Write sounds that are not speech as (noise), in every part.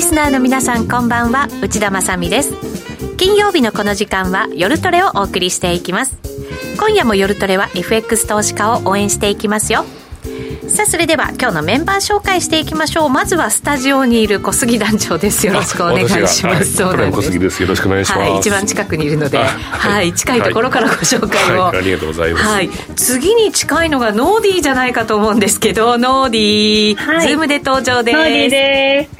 リスナーの皆さんこんばんは。内田まさみです。金曜日のこの時間は夜トレをお送りしていきます。今夜も夜トレは FX 投資家を応援していきますよ。さあそれでは今日のメンバー紹介していきましょう。まずはスタジオにいる小杉団長です。よろしくお願いします、はい、そうなん小杉です。よろしくお願いします、はい、一番近くにいるので、はい、はい、近いところからご紹介を、ありがとうございます、はい、次に近いのがノーディーじゃないかと思うんですけどノーディー、はい、 Zoom で登場です。ノーディーです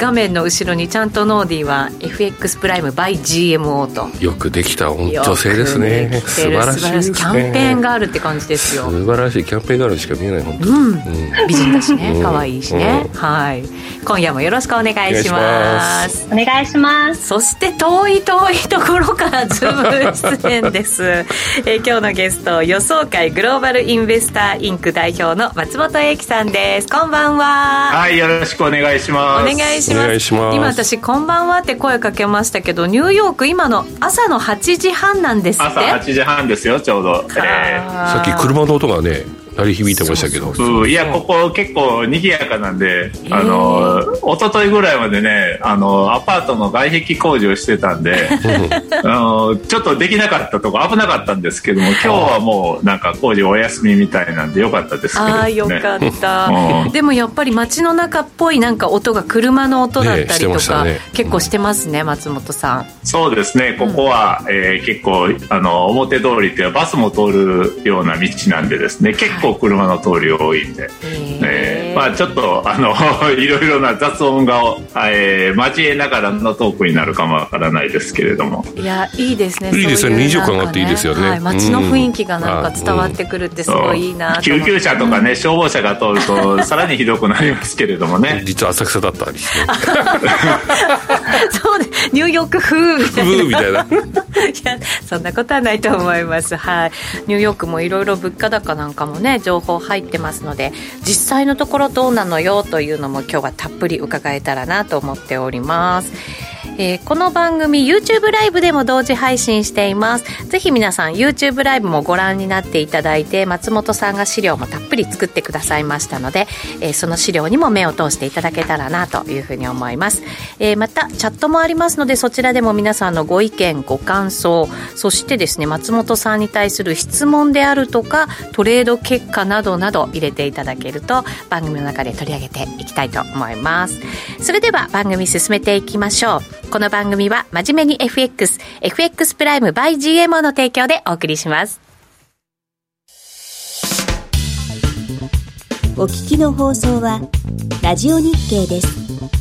画面の後ろにちゃんとノーディーは FX プライム by GMO と。よくできた女性ですね。素晴らしい、ね、キャンペーンガールって感じですよ。素晴らしいキャンペーンガールしか見えない本当、うん、うん、美人だしね。可愛いしね、うん、はい。今夜もよろしくお願いします。お願いします。そして遠い遠いところから Zoom 出演です、(laughs) えー、今日のゲスト予想会グローバルインベスターインク代表の松本英毅さんです。こんばんは。はいよろしくお願いします。お願いしますします。今私「こんばんは」って声かけましたけどニューヨーク今の朝の8時半なんですって。朝8時半ですよちょうど、えー、さっき車の音がね鳴り響いてましたけど。ういやここ結構賑やかなんであの一昨日ぐらいまでねあのアパートの外壁工事をしてたんで (laughs) あのちょっとできなかったとこ危なかったんですけども今日はもうなんか工事お休みみたいなんでよかったですけど、ね、ああよかった、うん、でもやっぱり街の中っぽいなんか音が車の音だったりとか、ねね、結構してますね、松本さん。そうですねここは、うん、えー、結構あの表通りっていうバスも通るような道なんでですね結構構車の通り多いんで、えー、まあ、ちょっとあの (laughs) いろいろな雑音が、えー、交えながらのトークになるかもわからないですけれども。いやいいですねいいですね2感あっていいですよね、はい、街の雰囲気がなんか伝わってくるってすごいいいな、救急車とかね消防車が通ると (laughs) さらにひどくなりますけれどもね。実は浅草だったりしてそうね (laughs) ニューヨーク風みたいな。(laughs) いやそんなことはないと思います。はい。ニューヨークもいろいろ物価高なんかもね情報入ってますので実際のところどうなのよというのも今日はたっぷり伺えたらなと思っておりますえー、この番組 YouTube ライブでも同時配信しています。ぜひ皆さん YouTube ライブもご覧になっていただいて松本さんが資料もたっぷり作ってくださいましたので、えー、その資料にも目を通していただけたらなというふうに思います、えー、またチャットもありますのでそちらでも皆さんのご意見ご感想そしてですね松本さんに対する質問であるとかトレード結果などなど入れていただけると番組の中で取り上げていきたいと思います。それでは番組進めていきましょう。この番組は真面目に FX、FX プライム by GMO の提供でお送りします。お聞きの放送は、ラジオ日経です。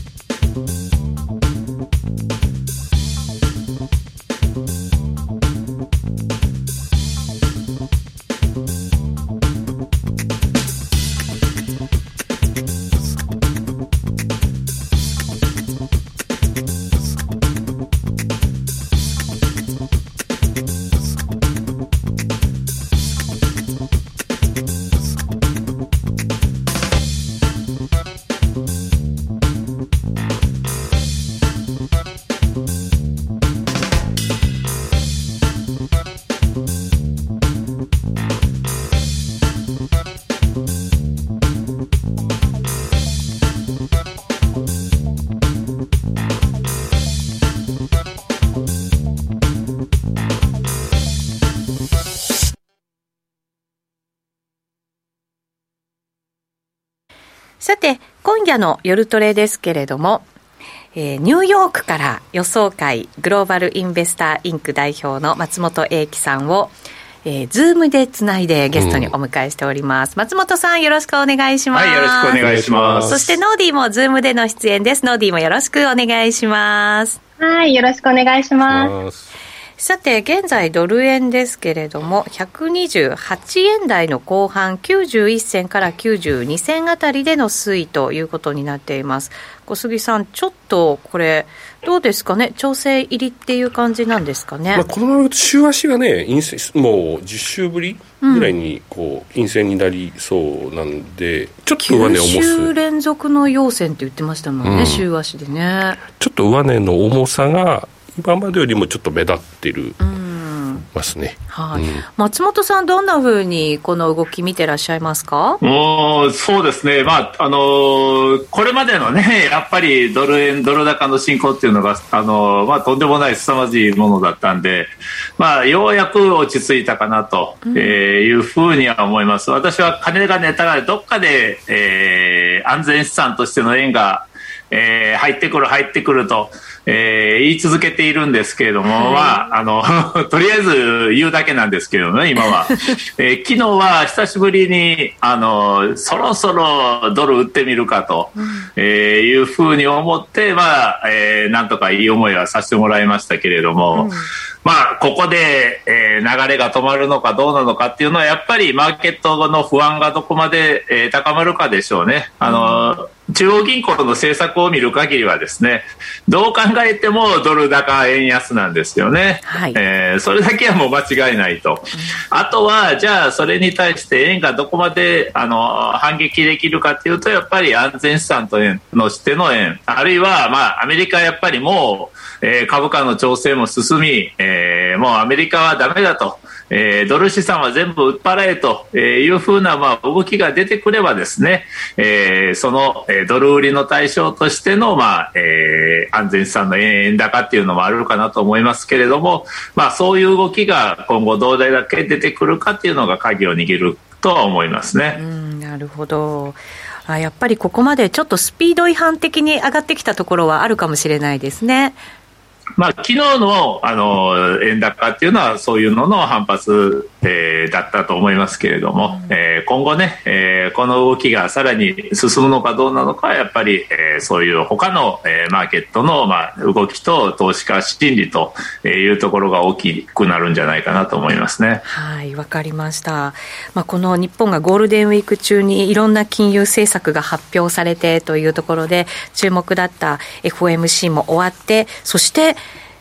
今夜の夜トレですけれども、えー、ニューヨークから予想会グローバルインベスターインク代表の松本英毅さんを、えー、 Zoom でつないでゲストにお迎えしております、うん、松本さんよろしくお願いします。はいよろしくお願いします。そしてノーディーも Zoom での出演です。ノーディーもよろしくお願いします。はいよろしくお願いしますさて、現在ドル円ですけれども、128円台の後半、91銭から92銭あたりでの推移ということになっています。小杉さん、ちょっとこれ、どうですかね、調整入りっていう感じなんですかね？まあ、このまま週足がね、もう10週ぶりぐらいにこう陰線になりそうなんで、ちょっと上値重す。週連続の陽線って言ってましたもんね、うん、週足でね。ちょっと上値の重さが今までよりもちょっと目立ってるますね。はい、うん、松本さん、どんなふうにこの動き見てらっしゃいますか？もうそうですね、まああのー、これまでのね、(laughs) やっぱりドル円、ドル高の進行っていうのが、あのー、まあ、とんでもない凄まじいものだったんで、まあ、ようやく落ち着いたかなと、えいうふうには思います。私は金がネタがどっかで、えー、安全資産としての円がえー、入ってくる、入ってくると、えー、言い続けているんですけれども、はい、まあ、あの、(laughs) とりあえず言うだけなんですけどね、今は。(laughs) えー、昨日は久しぶりに、あの、そろそろドル売ってみるかと、えー、いうふうに思って、まあ、えー、なんとかいい思いはさせてもらいましたけれども、うんまあ、ここで、えー、流れが止まるのかどうなのかっていうのは、やっぱりマーケットの不安がどこまで、えー、高まるかでしょうね。あの、中央銀行の政策を見る限りはですね、どう考えてもドル高円安なんですよね。はい、えー、それだけはもう間違いないと。あとは、じゃあそれに対して円がどこまであの反撃できるかっていうと、やっぱり安全資産とのしての円、あるいは、まあ、アメリカやっぱりもう、えー、株価の調整も進み、えー、もうアメリカはダメだと。えー、ドル資産は全部売っ払えというふうな、まあ、動きが出てくればですね、えー、その、ドル売りの対象としての、まあえー、安全資産の円高っていうのもあるかなと思いますけれども、まあ、そういう動きが今後どれだけ出てくるかっていうのが鍵を握るとは思いますね。うんなるほどあやっぱりここまでちょっとスピード違反的に上がってきたところはあるかもしれないですね。まあ、昨日のあの円高っていうのはそういうのの反発、えー、だったと思いますけれども、うん、えー、今後ね、えー、この動きがさらに進むのかどうなのかはやっぱり、えー、そういう他の、えー、マーケットの、まあ、動きと投資家心理というところが大きくなるんじゃないかなと思いますね。はいわかりました、まあ、この日本がゴールデンウィーク中にいろんな金融政策が発表されてというところで注目だった FOMC も終わってそして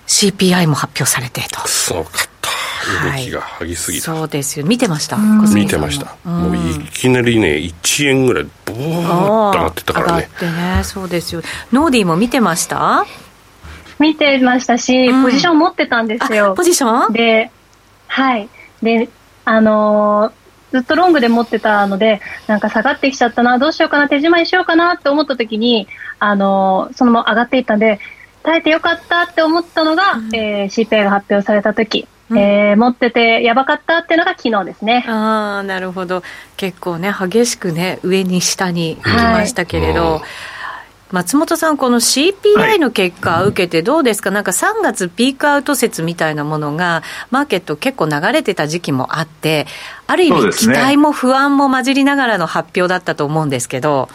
CPI も発表されてと。すごか。動きが激すぎた、はい、そうですよ。見てました。見てました、うもういきなりね1円ぐらいボーッと上がってたからね。上がってね。そうですよ。ノーディーも見てました？見てましたし、ポジション持ってたんですよ。ポジション？ではい。であのー、ずっとロングで持ってたので、なんか下がってきちゃったな、どうしようかな、手締まいしようかなって思った時に、あのー、そのまま上がっていったんで、耐えてよかったって思ったのが、うん、えー、CPI が発表された時、うん、えー、持っててやばかったっていうのが昨日ですね。ああ、なるほど。結構ね、激しくね、上に下に行きましたけれど、はい、松本さん、この CPI の結果を受けてどうですか、はい、なんか3月ピークアウト説みたいなものが、マーケット結構流れてた時期もあって、ある意味、期待も不安も混じりながらの発表だったと思うんですけど。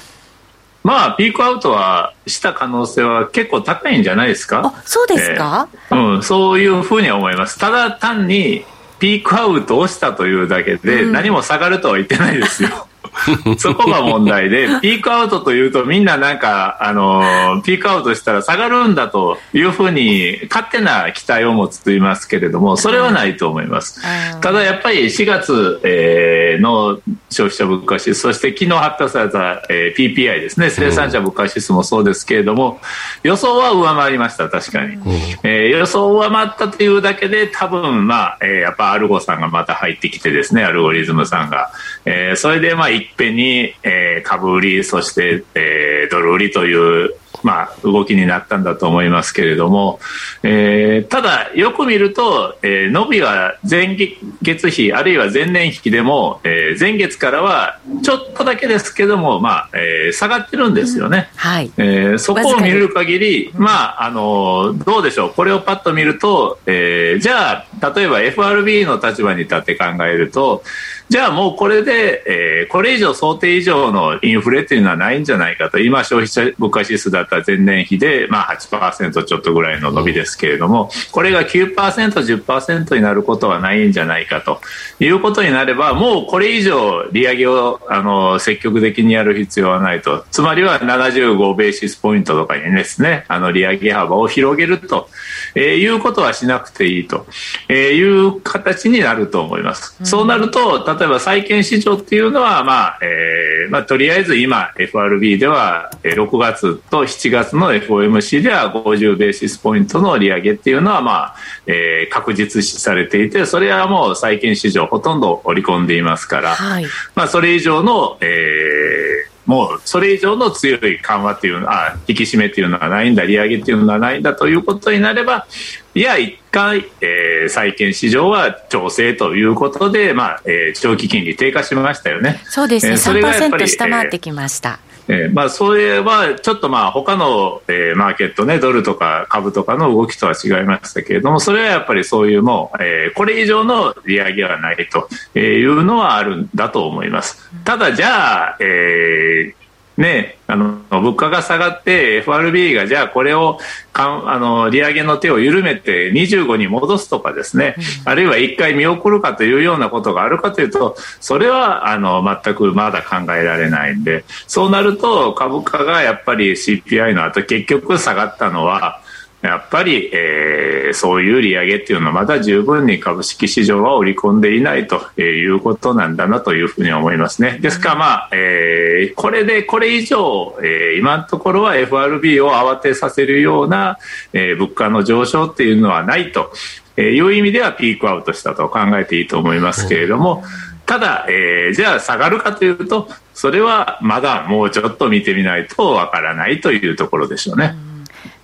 まあ、ピークアウトはした可能性は結構高いんじゃないですか？あ、そうですか、えー、うん、そういうふうに思います。ただ単にピークアウトをしたというだけで、何も下がるとは言ってないですよ。(laughs) そこが問題で、ピークアウトというとみんななんか、あの、ピークアウトしたら下がるんだというふうに勝手な期待を持つと言いますけれども、それはないと思います。ただやっぱり4月、えー、の消費者物価指数、そして昨日発表された、えー、PPI ですね、生産者物価指数もそうですけれども、予想は上回りました、確かに。えー、予想上回ったというだけで、多分、まあ、えー、やっぱアルゴさんがまた入ってきてですね、アルゴリズムさんが。えー、それで、まあ、いっぺんに、えー、株売り、そして、えー、ドル売りというまあ、動きになったんだと思いますけれども、えー、ただ、よく見ると、えー、伸びは前月比、あるいは前年比でも、えー、前月からはちょっとだけですけども、まあえー、下がってるんですよね。うん、はい。えー、そこを見る限り、まあ、あのどうでしょう、これをパッと見ると、えー、じゃあ、例えば FRB の立場に立って考えると、じゃあもうこれで、えー、これ以上想定以上のインフレっていうのはないんじゃないかと。今消費者物価指数だったら前年比で、まあ、8%ちょっとぐらいの伸びですけれどもこれが 9%10% になることはないんじゃないかと。いうことになればもうこれ以上利上げをあの積極的にやる必要はないと。つまりは75ベーシスポイントとかにですねあの利上げ幅を広げると、えー、いうことはしなくていいと、いう形になると思います。そうなると例えば債券市場っていうのは、まあえーまあ、とりあえず今 FRB では6月と7月の FOMC では50ベーシスポイントの利上げっていうのは、まあえー、確実視されていてそれはもう債券市場ほとんど織り込んでいますから、はい、まあ、それ以上の、えーもうそれ以上の強い緩和っていうのは引き締めっていうのはないんだ利上げっていうのはないんだということになればいや一回、えー、債券市場は調整ということで、まあえー、長期金利低下しましたよね。そうですね、えー、それがやっぱり下回ってきました。えーえーまあ、それはちょっとまあ他の、えー、マーケットねドルとか株とかの動きとは違いましたけれどもそれはやっぱりそういうもう、えー、これ以上の利上げはないというのはあるんだと思います。ただじゃあ、えー、ね、あの物価が下がって FRB がじゃあこれをかあの利上げの手を緩めて25に戻すとかですね、うん、あるいは1回見送るかというようなことがあるかというとそれはあの全くまだ考えられないんで。そうなると株価がやっぱり CPI の後結局下がったのはやっぱり、えー、そういう利上げっていうのはまだ十分に株式市場は織り込んでいないということなんだなというふうに思いますね。ですから、まあえー、これでこれ以上、えー、今のところは FRB を慌てさせるような、えー、物価の上昇っていうのはないという意味ではピークアウトしたと考えていいと思いますけれども。ただ、えー、じゃあ下がるかというとそれはまだもうちょっと見てみないとわからないというところでしょうね。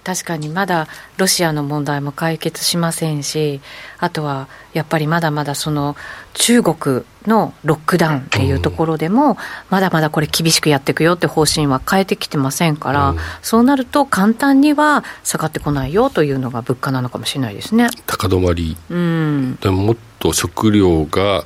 確かにまだロシアの問題も解決しませんし、あとはやっぱりまだまだその中国のロックダウンっていうところでも、まだまだこれ厳しくやっていくよって方針は変えてきてませんから、そうなると簡単には下がってこないよというのが物価なのかもしれないですね。高止まり、うん、でももっと食料が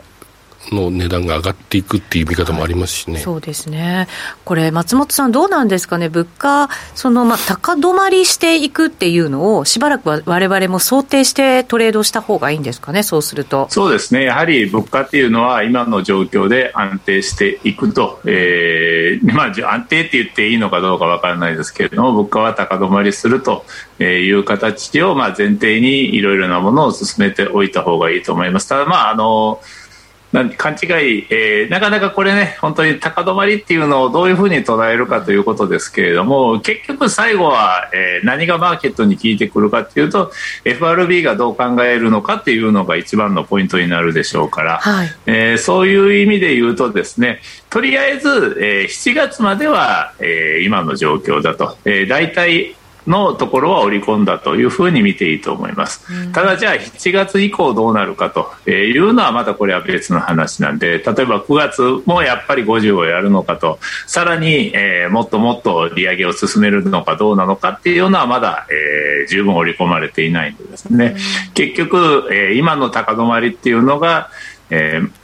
の値段が上がっていくっていう見方もありますしね、はい、そうですね、これ、松本さん、どうなんですかね、物価、そのまあ高止まりしていくっていうのを、しばらくはわれわれも想定してトレードした方がいいんですかね、そうすると。そうですね、やはり物価っていうのは、今の状況で安定していくと、えーまあ、安定って言っていいのかどうか分からないですけれども、物価は高止まりするという形をまあ前提にいろいろなものを進めておいた方がいいと思います。ただまああのなん勘違い、えー、なかなかこれね、本当に高止まりっていうのをどういうふうに捉えるかということですけれども、結局最後は、えー、何がマーケットに効いてくるかっていうと、FRB がどう考えるのかっていうのが一番のポイントになるでしょうから、はい、えー、そういう意味で言うとですね、とりあえず、えー、7月までは、えー、今の状況だと、えー、大体のところは織り込んだというふうに見ていいと思います、うん、ただじゃあ7月以降どうなるかというのはまたこれは別の話なんで例えば9月もやっぱり50をやるのかとさらに、えー、もっともっと利上げを進めるのかどうなのかっていうのはまだ、えー、十分織り込まれていないんでですね、うん、結局、えー、今の高止まりっていうのが、えー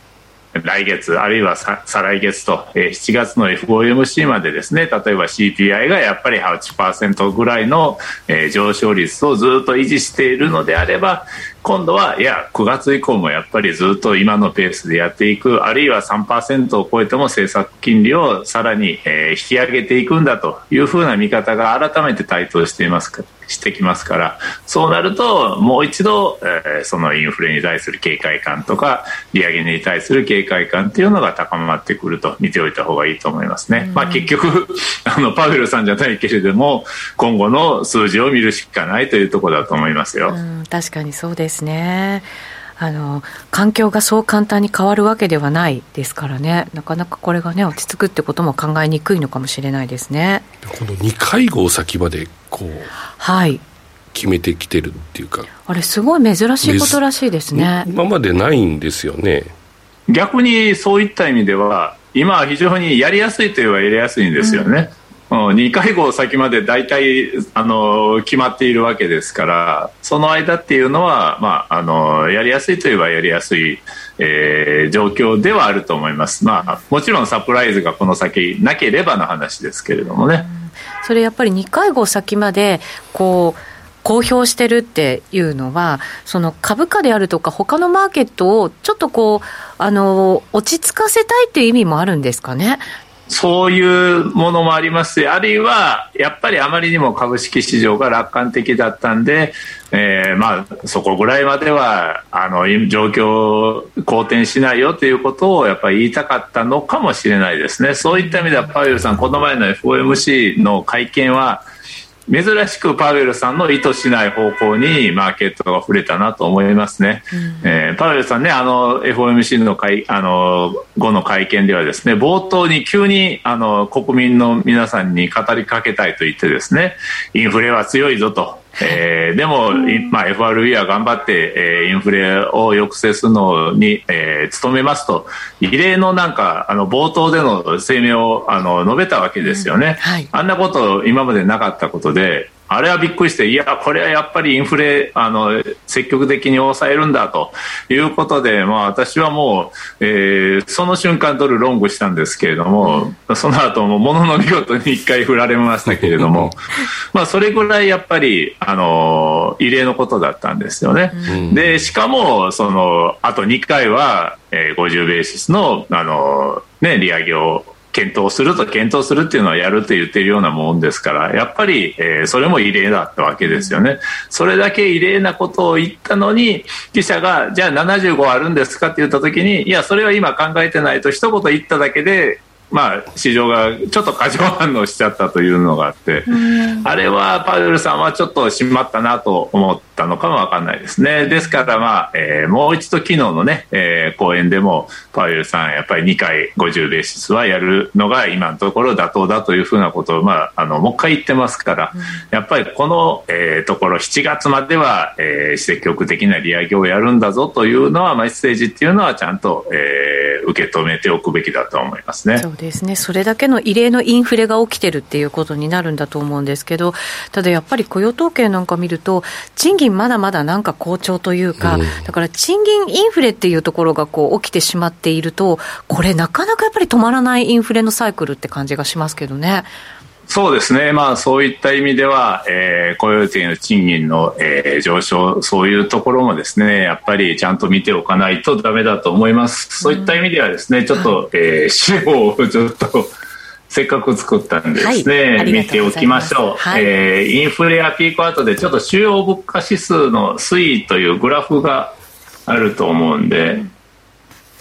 来月、あるいは再来月と、えー、7月の FOMC までですね、例えば CPI がやっぱり8%ぐらいの、えー、上昇率をずっと維持しているのであれば、今度はいや9月以降もやっぱりずっと今のペースでやっていくあるいは3%を超えても政策金利をさらに、えー、引き上げていくんだというふうな見方が改めて台頭しています。してきますからそうなるともう一度、えー、そのインフレに対する警戒感とか利上げに対する警戒感っていうのが高まってくると見ておいた方がいいと思いますね。まあ、結局 (laughs) あのパウエルさんじゃないけれども今後の数字を見るしかないというところだと思いますよ。確かにそうですね。あの環境がそう簡単に変わるわけではないですからね、なかなかこれがね、落ち着くってことも考えにくいのかもしれないですねこの2会合先までこう、はい、決めてきてるっていうか、あれ、すごい珍しいことらしいですね。今までないんですよね。逆にそういった意味では、今は非常にやりやすいといえばやりやすいんですよね。2会合先まで大体あの決まっているわけですからその間っていうのは、まあ、あのやりやすいといえばやりやすい、えー、状況ではあると思います、まあ、もちろんサプライズがこの先なければの話ですけれどもね。それやっぱり2回後先までこう公表してるっていうのは、その株価であるとか、他のマーケットをちょっとこう、あの落ち着かせたいっていう意味もあるんですかね？そういうものもありますしあるいはやっぱりあまりにも株式市場が楽観的だったんで、えー、まあそこぐらいまではあの状況好転しないよということをやっぱり言いたかったのかもしれないですね。そういった意味ではパウエルさんこの前の FOMC の会見は珍しくパウエルさんの意図しない方向にマーケットが触れたなと思いますね、うん、えー、パウエルさんねあの FOMC の会あの後の会見ではですね冒頭に急にあの国民の皆さんに語りかけたいと言ってですねインフレは強いぞとえー、でも、まあ、FRB は頑張って、えー、インフレを抑制するのに、えー、努めますと。異例のなんかあの冒頭での声明をあの述べたわけですよね、うん。はい、あんなこと今までなかったことであれはびっくりして、いや、これはやっぱりインフレ、あの、積極的に抑えるんだということで、まあ私はもう、えー、その瞬間ドルロングしたんですけれども、うん、その後もものの見事に一回振られましたけれども、(laughs) まあそれぐらいやっぱり、あの、異例のことだったんですよね。うん、で、しかも、その、あと2回は、えー、50ベーシスの、あの、ね、利上げを検討すると検討するっていうのはやると言ってるようなもんですからやっぱり、えー、それも異例だったわけですよね。それだけ異例なことを言ったのに記者がじゃあ75あるんですかって言った時にいやそれは今考えてないと一言言っただけでまあ、市場がちょっと過剰反応しちゃったというのがあって、あれはパウエルさんはちょっとしまったなと思ったのかも分かんないですね。ですから、まあえー、もう一度昨日のね、えー、講演でもパウエルさんやっぱり2回50ベーシスはやるのが今のところ妥当だというふうなことを、まあ、あのもう一回言ってますから、やっぱりこの、えー、ところ7月までは、えー、積極的な利上げをやるんだぞというのは、メッセージっていうのはちゃんと、えー、受け止めておくべきだと思いますね。ですね、それだけの異例のインフレが起きてるっていうことになるんだと思うんですけど、ただやっぱり雇用統計なんか見ると、賃金まだまだなんか好調というか、うん、だから賃金インフレっていうところがこう起きてしまっていると、これ、なかなかやっぱり止まらないインフレのサイクルって感じがしますけどね。そうですね、まあ、そういった意味では、えー、雇用的の賃金の、えー、上昇、そういうところもですねやっぱりちゃんと見ておかないとだめだと思います、そういった意味ではですねちょっと、えー、資料をちょっと (laughs) せっかく作ったんでですね、はい、見ておきましょう、はい、えー、インフレやピークアウトでちょっと主要物価指数の推移というグラフがあると思うんで。うん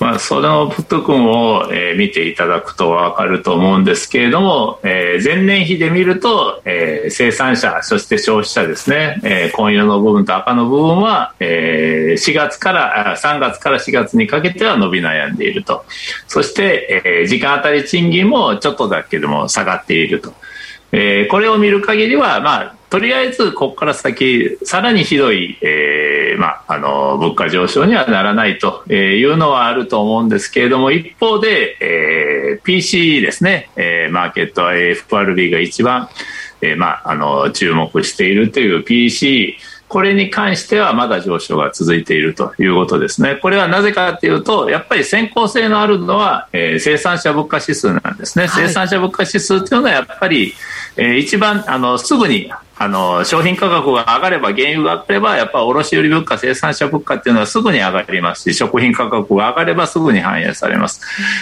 まあ、そのプット君を、えー、見ていただくと分かると思うんですけれども、えー、前年比で見ると、えー、生産者そして消費者ですね、えー、紺色の部分と赤の部分は、えー、4月から3月から4月にかけては伸び悩んでいるとそして、えー、時間当たり賃金もちょっとだけでも下がっていると。えー、これを見る限りは、まあ、とりあえずここから先さらにひどい、えーまあ、あの物価上昇にはならないというのはあると思うんですけれども一方で、えー、PC ですね、えー、マーケットは FRB が一番、えーまあ、あの注目しているという PC これに関してはまだ上昇が続いているということですね。これはなぜかというと、やっぱり先行性のあるのは、えー、生産者物価指数なんですね。はい、生産者物価指数というのはやっぱり、えー、一番あのすぐにあの商品価格が上がれば原油が上がればやっぱ卸売物価生産者物価っていうのはすぐに上がりますし食品価格が上がればすぐに反映されます、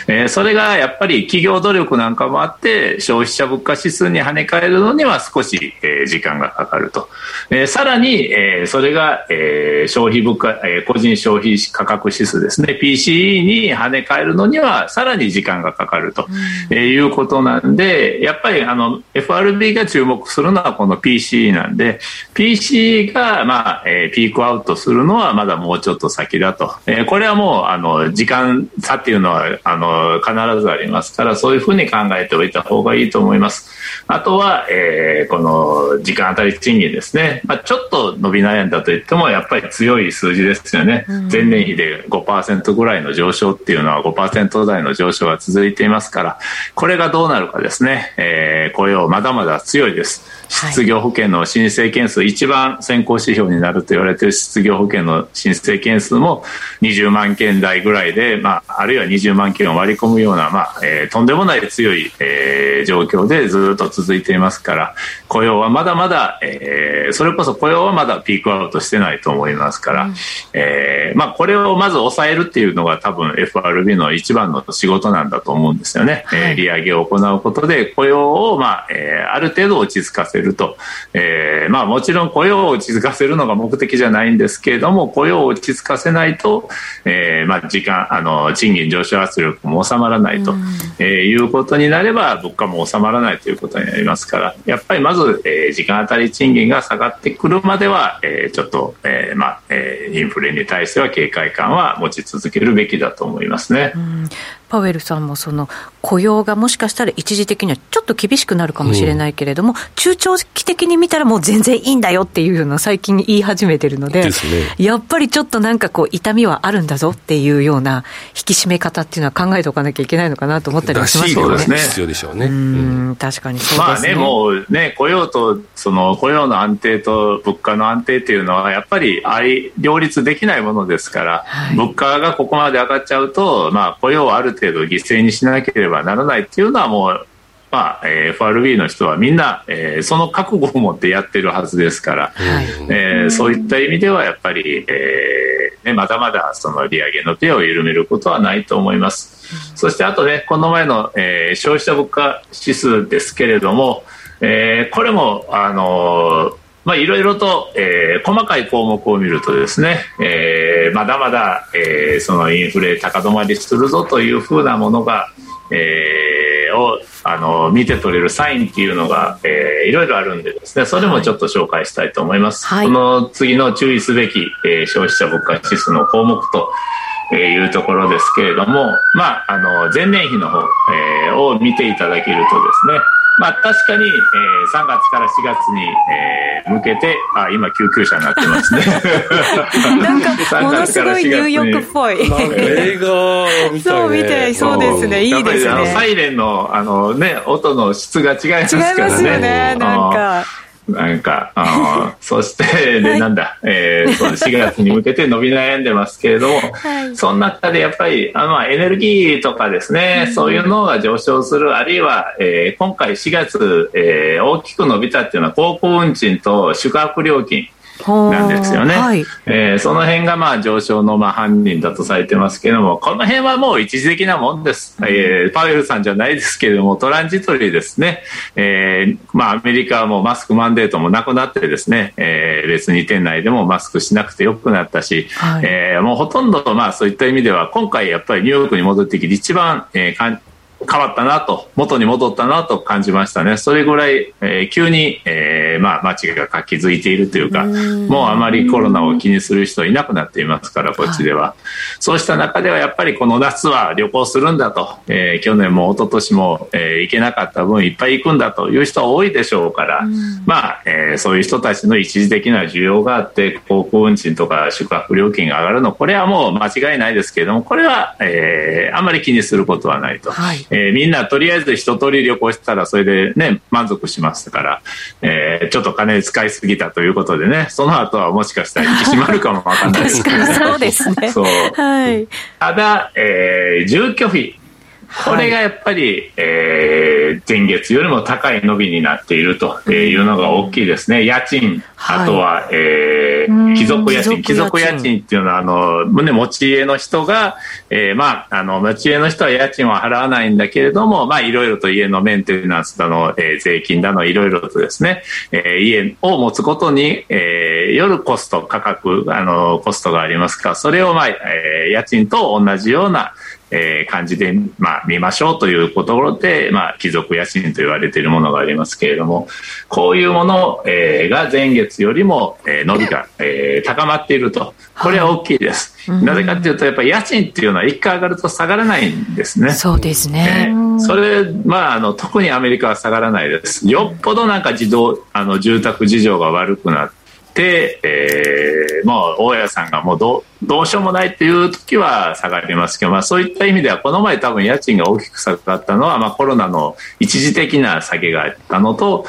えー、それがやっぱり企業努力なんかもあって消費者物価指数に跳ね返るのには少し、えー、時間がかかると、えー、さらに、えー、それが、えー、消費物価、えー、個人消費価格指数ですね。PCE に跳ね返るのにはさらに時間がかかると、うん、えー、いうことなんでやっぱりあの FRB が注目するのはこの PC PC なんで PC が、まあえー、ピークアウトするのはまだもうちょっと先だと、えー、これはもうあの時間差っていうのはあの必ずありますからそういうふうに考えておいた方がいいと思います。あとは、えー、この時間当たり賃金ですね、まあ、ちょっと伸び悩んだといってもやっぱり強い数字ですよね、うん、前年比で5%ぐらいの上昇っていうのは5%台の上昇が続いていますからこれがどうなるかですね、えー、雇用まだまだ強いです失業保険の申請件数一番先行指標になると言われている失業保険の申請件数も20万件台ぐらいで、まあ、あるいは20万件を割り込むような、まあえー、とんでもない強い、えー、状況でずっと続いていますから雇用はまだまだ、えー、それこそ雇用はまだピークアウトしてないと思いますから、うん、えー、まあ、これをまず抑えるっていうのが多分 FRB の一番の仕事なんだと思うんですよね。はい、えー、利上げを行うことで雇用を、まあえー、ある程度落ち着かせると、えーまあ、もちろん雇用を落ち着かせるのが目的じゃないんですけれども雇用を落ち着かせないと、えーまあ、時間あの賃金上昇圧力も収まらないと、うん、えー、いうことになれば物価も収まらないということになりますからやっぱりまず、えー、時間当たり賃金が下がってくるまでは、えー、ちょっと、えーまあえー、インフレに対しては警戒感は持ち続けるべきだと思いますね。うんパウエルさんもその雇用がもしかしたら一時的にはちょっと厳しくなるかもしれないけれども、うん、中長期的に見たらもう全然いいんだよっていうような最近言い始めてるので、でね、やっぱりちょっとなんかこう痛みはあるんだぞっていうような引き締め方っていうのは考えておかなきゃいけないのかなと思ったりしますけどね。ね必要でしょうね。うん、確かにそうですね。まあね、もうね、雇用と、その雇用の安定と物価の安定っていうのはやっぱり相両立できないものですから、はい、物価がここまで上がっちゃうと、まあ雇用をある程度犠牲にしなければならないっていうのはもうまあ、えー、FRB の人はみんな、えー、その覚悟を持ってやってるはずですから、はい、えー、そういった意味ではやっぱり、えーね、まだまだその利上げの手を緩めることはないと思います。そしてあとね、この前の、えー、消費者物価指数ですけれども、えー、これも、あのーまあ、いろいろと、えー、細かい項目を見るとですね、えー、まだまだ、えー、そのインフレ高止まりするぞというふうなものが、えー、をあの見て取れるサインっていうのが、えー、いろいろあるんでですねそれもちょっと紹介したいと思います、はい、この次の注意すべき、えー、消費者物価指数の項目というところですけれども、まあ、あの前年比の方、えー、を見ていただけるとですねまあ、確かに、えー、3月から4月に、えー、向けて、あ、今救急車になってますね。(laughs) なんか、ものすごいニューヨークっぽい。映画みたい、ね、そう、見て、そうですね。いいですね。あの、サイレンの、あのね、音の質が違いますからね。違いますよね、なんか。なんか、あ (laughs) そして、で、なんだ、えー、そう4月に向けて伸び悩んでますけれども、はい、その中でやっぱり、あの、エネルギーとかですね、そういうのが上昇する、あるいは、えー、今回4月、えー、大きく伸びたっていうのは、航空運賃と宿泊料金。なんですよね、はい、えー、その辺がまあ上昇のまあ犯人だとされてますけどもこの辺はもう一時的なもんです、えー、パウエルさんじゃないですけれどもトランジトリーですね、えーまあ、アメリカはもうマスクマンデートもなくなってですね、えー、別に店内でもマスクしなくてよくなったし、はい、えー、もうほとんどまあそういった意味では今回やっぱりニューヨークに戻ってきて一番、えー、変わったなと、元に戻ったなと感じましたね。それぐらい、えー、急に、えー、まあ、街が活気づいているというか、もうあまりコロナを気にする人いなくなっていますから、こっちでは。そうした中では、やっぱりこの夏は旅行するんだと、えー、去年も一昨年も、えー、行けなかった分いっぱい行くんだという人は多いでしょうから、まあ、えー、そういう人たちの一時的な需要があって、航空運賃とか宿泊料金が上がるの、これはもう間違いないですけれども、これは、えー、あんまり気にすることはないと。はいえー、みんなとりあえず一通り旅行したらそれでね満足しますから、えー、ちょっと金使いすぎたということでねその後はもしかしたら引き締まるかもわかんないですけど、ね、そうですね。はい、ただ、えー、住居費これがやっぱり、はい、えー、前月よりも高い伸びになっているというのが大きいですね。家賃、あとは、えー、貴族家賃。貴族家賃っていうのは、あの、ね、持ち家の人が、えー、まあ、あの、持ち家の人は家賃を払わないんだけれども、まあ、いろいろと家のメンテナンスだの、えー、税金だの、いろいろとですね、えー、家を持つことに、えー、よるコスト、価格、あの、コストがありますから、それを、まあ、えー、家賃と同じような、えー、感じで、まあ、見ましょうというところで、まあ、貴族家賃と言われているものがありますけれども、こういうもの、えー、が前月よりも、えー、伸びが、えー、高まっていると。これは大きいです。はい、なぜかというと、やっぱり家賃っていうのは一回上がると下がらないんですね。そうですね。えー、それ、まあ、あの、特にアメリカは下がらないです。よっぽどなんか自動、あの、住宅事情が悪くなって、えー、もう大家さんがもうどどうしようもないという時は下がりますけど、まあ、そういった意味ではこの前多分家賃が大きく下がったのは、まあ、コロナの一時的な下げがあったのと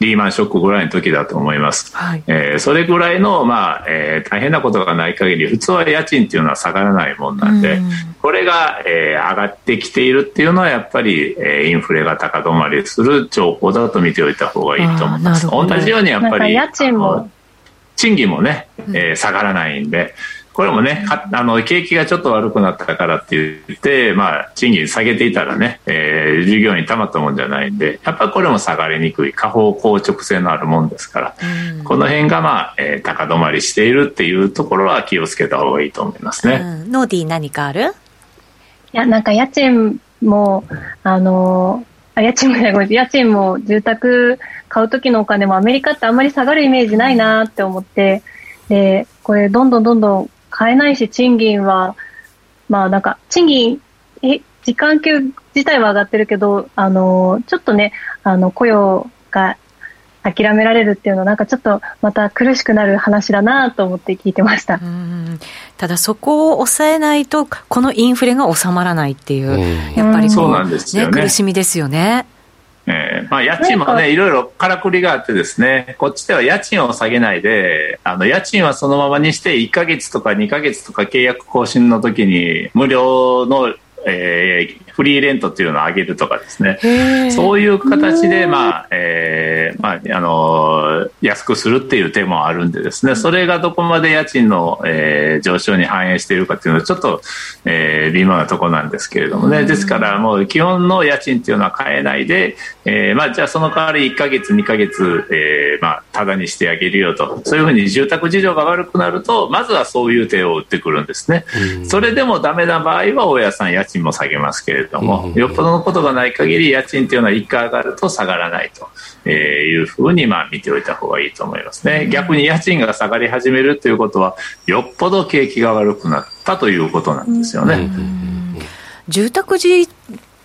リーマンショックぐらいの時だと思います、はい、えー、それぐらいの、まあえー、大変なことがない限り普通は家賃っていうのは下がらないもんなんで、うん、これが、えー、上がってきているっていうのはやっぱり、えー、インフレが高止まりする兆候だと見ておいた方がいいと思います。同じようにやっぱり家賃も賃金もね、えー、下がらないんで、これもね、あの景気がちょっと悪くなったからって言って、まあ、賃金下げていたらね、えー、従業員たまったもんじゃないんで、やっぱりこれも下がりにくい、下方硬直性のあるもんですから、うん、この辺が、まあえー、高止まりしているっていうところは気をつけた方がいいと思いますね。うん、ノーディー何かある？いや、なんか家賃も、あのあ家賃も家賃も住宅買う時のお金もアメリカってあんまり下がるイメージないなって思って、で、これどんどんどんどん買えないし、賃金は、まあなんか、賃金、え、時間給自体は上がってるけど、あの、ちょっとね、あの、雇用が諦められるっていうのはなんかちょっとまた苦しくなる話だなと思って聞いてました。ただそこを抑えないとこのインフレが収まらないっていう、やっぱりこう、ね、ね、苦しみですよね。えーまあ、家賃もね、いろいろからくりがあってですね、こっちでは家賃を下げないで、あの家賃はそのままにして、1か月とか2か月とか契約更新の時に無料のえー、フリーレントっていうのを上げるとかですね。そういう形で、まあえーまあ、あの安くするっていう手もあるんでですね。それがどこまで家賃の、えー、上昇に反映しているかっていうのはちょっと、えー、微妙なところなんですけれどもね。ですからもう基本の家賃っていうのは変えないで、えーまあ、じゃあその代わり1か月2か月、えーまあ、ただにしてあげるよと。そういうふうに住宅事情が悪くなるとまずはそういう手を打ってくるんですね。それでもダメな場合は大家さん家賃も下げますけれども、よっぽどのことがない限り家賃というのは1回上がると下がらないというふうにまあ見ておいた方がいいと思いますね。逆に家賃が下がり始めるということはよっぽど景気が悪くなったということなんですよね。住宅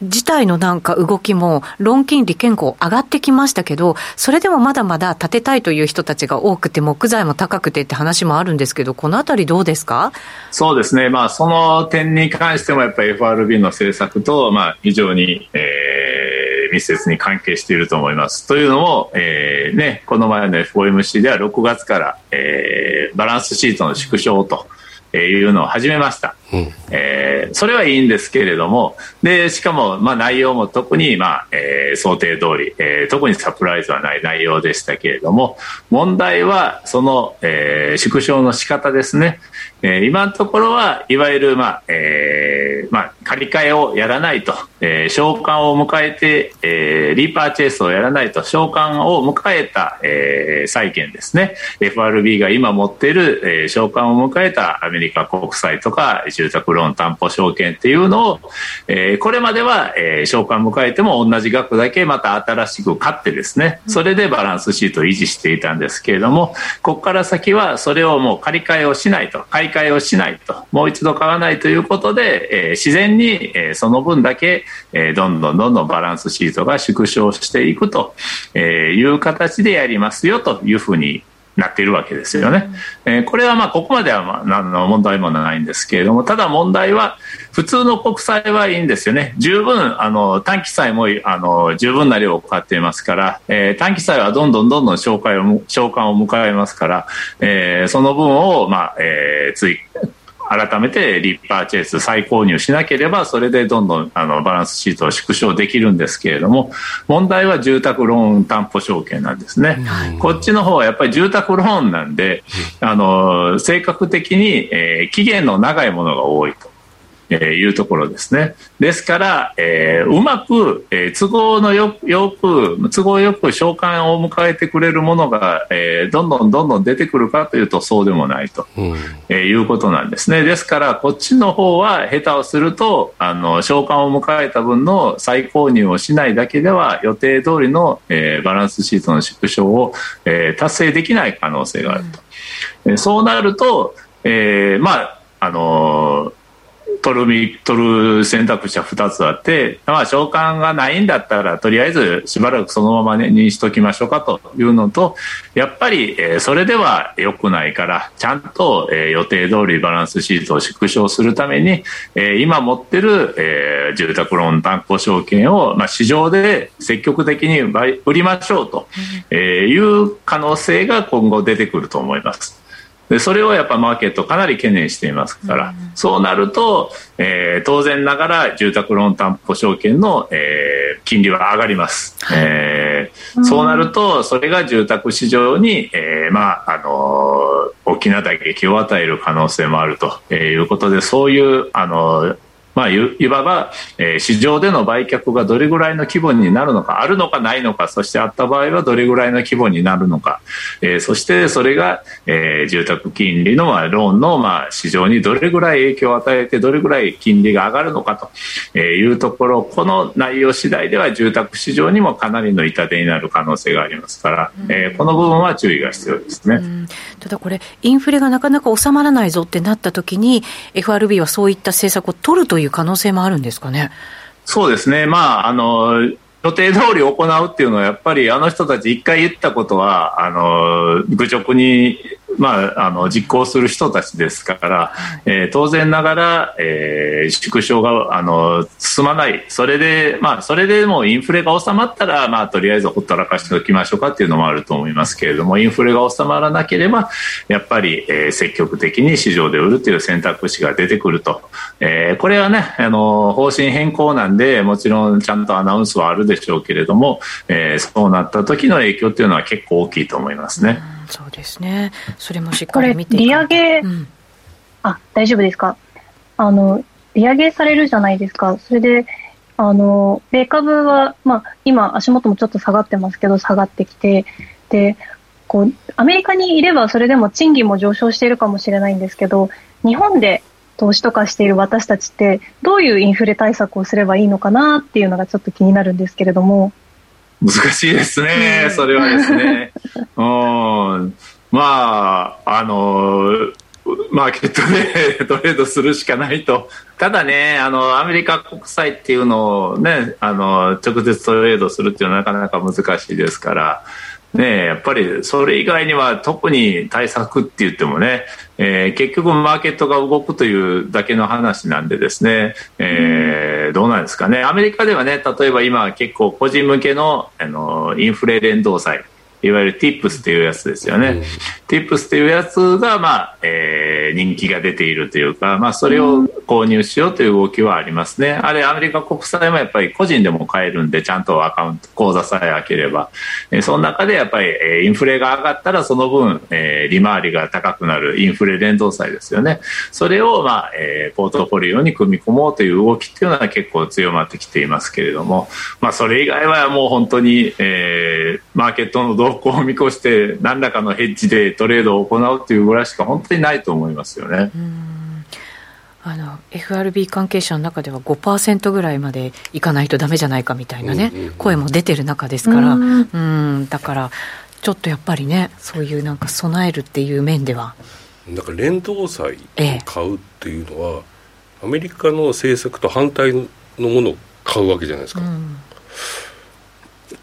自自体のなんか動きも、ローン金利結構上がってきましたけど、それでもまだまだ建てたいという人たちが多くて、木材も高くてって話もあるんですけど、このあたりどうですか？そうですね、まあ、その点に関しても、やっぱり FRB の政策と、まあ、非常に、えー、密接に関係していると思います。というのも、えーね、この前の FOMC では6月から、えー、バランスシートの縮小と。いうのを始めました、えー、それはいいんですけれどもでしかも、まあ、内容も特に、まあえー、想定通り、えー、特にサプライズはない内容でしたけれども問題はその、えー、縮小の仕方ですね、えー、今のところはいわゆる、まあえーまあ、借り換えをやらないと、えー、償還を迎えて、えー、リーパーチェイスをやらないと償還を迎えた、えー、債券ですね。FRB が今持っている、えー、償還を迎えたアメリカ国債とか住宅ローン担保証券っていうのを、えー、これまでは、えー、償還を迎えても同じ額だけまた新しく買ってですねそれでバランスシートを維持していたんですけれどもここから先はそれをもう借り換えをしないと買い替えをしないともう一度買わないということで、えー、自然に、えー、その分だけ、えー、どんどんどんどんバランスシートが縮小していくという形でやりますよというふうになっているわけですよね。えー、これはまあここまではまあ何の問題もないんですけれどもただ問題は普通の国債はいいんですよね十分あの短期債もあの十分な量を買っていますから、えー、短期債はどんどんどんどん償還を償還を迎えますから、えー、その分をまあ、えー、追改めてリッパーチェイス再購入しなければそれでどんどんあのバランスシートを縮小できるんですけれども問題は住宅ローン担保証券なんですね、はい、こっちの方はやっぱり住宅ローンなんであの性格的に、えー、期限の長いものが多いと。えー、いうところですね。ですから、えー、うまく、えー、都合のよよく、都合よく召喚を迎えてくれるものが、えー、どんどんどんどん出てくるかというとそうでもないと、うん、えー、いうことなんですね。ですから、こっちの方は下手をすると、あの、召喚を迎えた分の再購入をしないだけでは予定通りの、えー、バランスシートの縮小を、えー、達成できない可能性があると。うん、そうなると、えー、まあ、あのー取る取る選択肢は2つあって、まあ、償還がないんだったらとりあえずしばらくそのままにしときましょうかというのとやっぱり、え、それでは良くないからちゃんと、え、予定通りバランスシートを縮小するために、え、今持ってる、え、住宅ローン担保証券を、まあ、市場で積極的に売りましょうと、え、いう可能性が今後出てくると思います。でそれをやっぱマーケットかなり懸念していますから、うん、そうなると、えー、当然ながら住宅ローン担保証券の、えー、金利は上がります、えー、そうなるとそれが住宅市場に、えー、まああの大きな打撃を与える可能性もあるということでそういうあのまあ、いわば、えー、市場での売却がどれぐらいの規模になるのかあるのかないのかそしてあった場合はどれぐらいの規模になるのか、えー、そしてそれが、えー、住宅金利の、まあ、ローンの、まあ、市場にどれぐらい影響を与えてどれぐらい金利が上がるのかというところこの内容次第では住宅市場にもかなりの痛手になる可能性がありますから、うん、えー、この部分は注意が必要ですね、うん、ただこれインフレがなかなか収まらないぞってなった時に FRB はそういった政策を取るといういう可能性もあるんですかね？そうですね、まあ、あの予定通り行うっていうのはやっぱりあの人たち一回言ったことはあの愚直にまあ、あの実行する人たちですから、えー、当然ながら、えー、縮小があの進まない。それで、まあ、それでもインフレが収まったら、まあ、とりあえずほったらかしておきましょうかっていうのもあると思いますけれどもインフレが収まらなければやっぱり、えー、積極的に市場で売るという選択肢が出てくると、えー、これはねあの方針変更なんでもちろんちゃんとアナウンスはあるでしょうけれども、えー、そうなった時の影響っていうのは結構大きいと思いますね。そうですね。それもしっかり見て利上げ、うん、あ、大丈夫ですか？あの、利上げされるじゃないですか。それで、あの、米株は、まあ、今、足元もちょっと下がってますけど、下がってきて、で、こう、アメリカにいればそれでも賃金も上昇しているかもしれないんですけど、日本で投資とかしている私たちって、どういうインフレ対策をすればいいのかなっていうのがちょっと気になるんですけれども。難しいですね、それはですね。(laughs) うん、まあ、あの、マーケットで (laughs) トレードするしかないと。ただね、あの、アメリカ国債っていうのをね、あの、直接トレードするっていうのはなかなか難しいですから、ね、やっぱりそれ以外には特に対策って言ってもね、えー、結局マーケットが動くというだけの話なんでですね、えー、どうなんですかね。アメリカではね例えば今結構個人向けのあのインフレ連動債いわゆる Tips っていうやつですよね。うん、Tips っていうやつが、まあ、えー、人気が出ているというか、まあ、それを購入しようという動きはありますね。あれ、アメリカ国債もやっぱり個人でも買えるんで、ちゃんとアカウント、口座さえ開ければ。えー、その中でやっぱり、えー、インフレが上がったらその分、えー、利回りが高くなるインフレ連動債ですよね。それを、まあ、えー、ポートフォリオに組み込もうという動きっていうのは結構強まってきていますけれども、まあ、それ以外はもう本当に、えー、マーケットの動動向を見越して何らかのヘッジでトレードを行うというぐらいしか本当にないと思いますよね。あの FRB 関係者の中では5%ぐらいまでいかないとだめじゃないかみたいなね、うんうんうん、声も出てる中ですから、うん。うん。だからちょっとやっぱりねそういうなんか備えるっていう面では。なんか連動債を買うっていうのは、ええ、アメリカの政策と反対のものを買うわけじゃないですか、うん、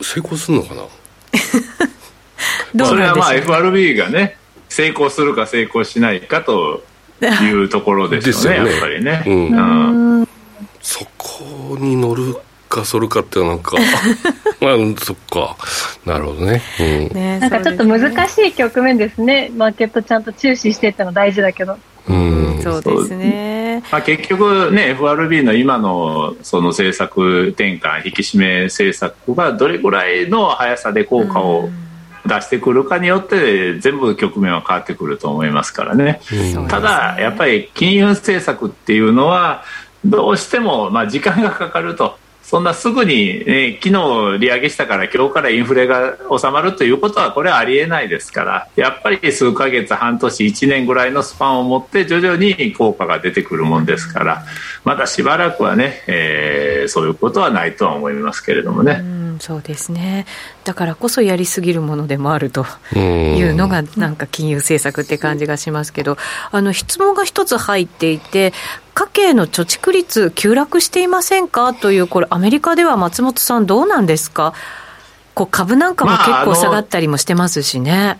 成功するのかな？(laughs) それはまあ FRB がね成功するか成功しないかというところですよね (laughs) ね。やっぱりね、うん、うん、そこに乗るかそるかってなんか。(laughs) まあそっか。なるほどね,、うん、ねなんかちょっと難しい局面ですね。マーケットちゃんと注視してっての大事だけど。うん、そうですね、まあ、結局ね FRB の今のその政策転換引き締め政策がどれぐらいの速さで効果を出してくるかによって全部局面は変わってくると思いますからね、うん、ただやっぱり金融政策っていうのはどうしてもまあ時間がかかると。そんなすぐに、ね、昨日利上げしたから今日からインフレが収まるということはこれはありえないですから。やっぱり数ヶ月半年1年ぐらいのスパンを持って徐々に効果が出てくるもんですから。まだしばらくはね、えー、そういうことはないとは思いますけれどもね。そうですね。だからこそやりすぎるものでもあるというのがなんか金融政策って感じがしますけどあの質問が一つ入っていて家計の貯蓄率急落していませんかという、これ、アメリカでは松本さん、どうなんですか、こう株なんかも結構下がったりもしてますしね。まあ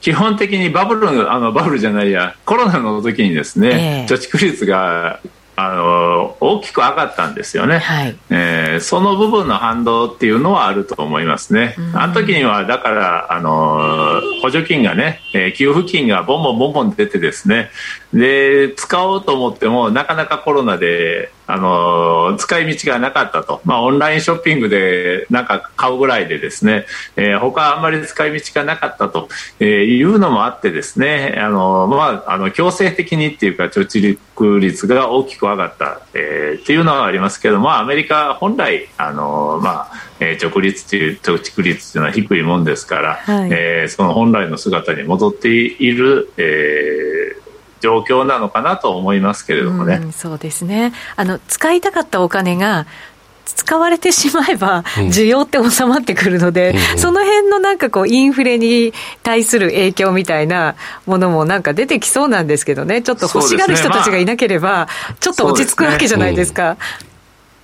基本的にバブルあのバブルじゃないやコロナの時にですね、えー、貯蓄率があの大きく上がったんですよね、はい、えー、その部分の反動っていうのはあると思いますね、あの時にはだからあの補助金がね、えー、給付金がボンボンボンボン出てですねで使おうと思ってもなかなかコロナであの使い道がなかったと、まあ、オンラインショッピングでなんか買うぐらいでですね、えー、他あんまり使い道がなかったと、えー、いうのもあってですね。あの、まあ、あの強制的にっていうか貯蓄率が大きく上がった、えー、っていうのはありますけどもアメリカ本来あの、まあえー、直率という貯蓄率というのは低いもんですから、はい、えー、その本来の姿に戻っている、えー、状況なのかなと思いますけれどもね。うそうですね。あの使いたかったお金が使われてしまえば、需要って収まってくるので、うん、その辺のなんかこう、インフレに対する影響みたいなものもなんか出てきそうなんですけどね、ちょっと欲しがる人たちがいなければ、ちょっと落ち着くわけじゃないですか。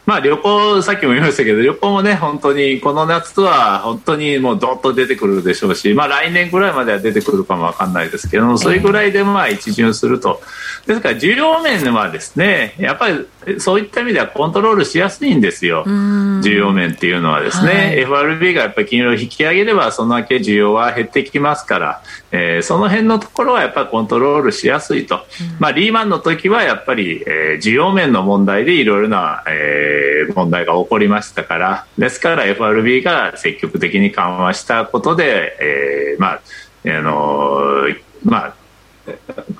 まあ旅行、さっきも言いましたけど、旅行もね、本当にこの夏は本当にもうどっと出てくるでしょうし、まあ来年ぐらいまでは出てくるかもわかんないですけど、それぐらいでまあ一巡すると。ですから需要面はですね、やっぱりそういった意味ではコントロールしやすいんですよ。需要面っていうのはですね、はい、FRB がやっぱり金融を引き上げればそのだけ需要は減ってきますから、えー、その辺のところはやっぱりコントロールしやすいと。まあリーマンの時はやっぱり、えー、需要面の問題でいろいろな、えーー、問題が起こりましたからですから FRB が積極的に緩和したことで、えー、まああのまあ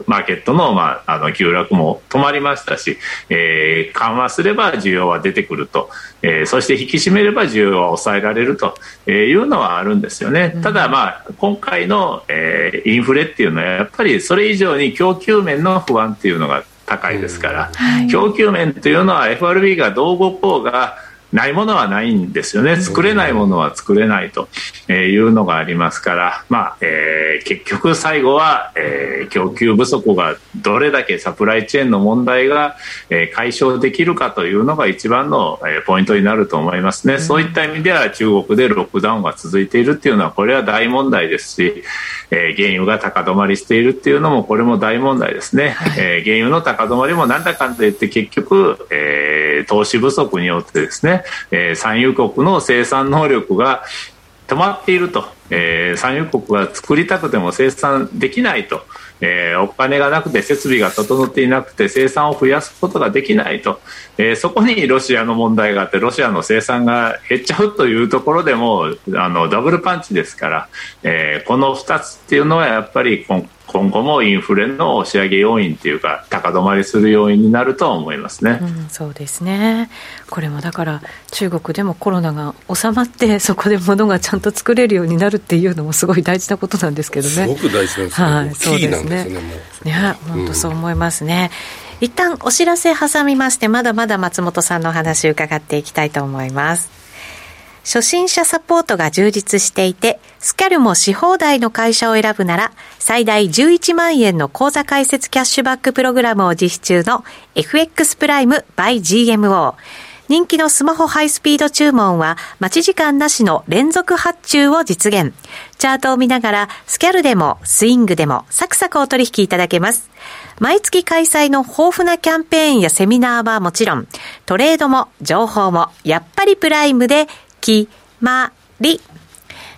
マーケットの,、まあ、あの急落も止まりましたし、えー、緩和すれば需要は出てくると、えー、そして引き締めれば需要は抑えられるというのはあるんですよね、ただ、まあ、今回の、えー、インフレっていうのはやっぱりそれ以上に供給面の不安っていうのが高いですから、はい、供給面というのは FRB がどう動こうがないものはないんですよね。作れないものは作れないというのがありますから、まあえー、結局最後は、えー、供給不足がどれだけサプライチェーンの問題が、えー、解消できるかというのが一番の、えー、ポイントになると思いますね、うん、そういった意味では中国でロックダウンが続いているっていうのはこれは大問題ですし、えー、原油が高止まりしているっていうのもこれも大問題ですね、はい、えー、原油の高止まりもなんだかんだ言って結局、えー、投資不足によってですね、えー、産油国の生産能力が止まっていると、えー、産油国が作りたくても生産できないと。えー、お金がなくて設備が整っていなくて生産を増やすことができないと、えー、そこにロシアの問題があってロシアの生産が減っちゃうというところでもあのダブルパンチですから、えー、この2つっていうのはやっぱり今今後もインフレの押し上げ要因というか高止まりする要因になると思いますね、うん、そうですね。これもだから中国でもコロナが収まってそこで物がちゃんと作れるようになるっていうのもすごい大事なことなんですけどね。すごく大事なんですね、はい、そうですね。ね本当そう思いますね、うん、一旦お知らせ挟みましてまだまだ松本さんのお話伺っていきたいと思います初心者サポートが充実していて、スキャルもし放題の会社を選ぶなら、最大11万円の口座開設キャッシュバックプログラムを実施中の FX プライム by GMO。人気のスマホハイスピード注文は待ち時間なしの連続発注を実現。チャートを見ながらスキャルでもスイングでもサクサクお取引いただけます。毎月開催の豊富なキャンペーンやセミナーはもちろん、トレードも情報もやっぱりプライムで決まり。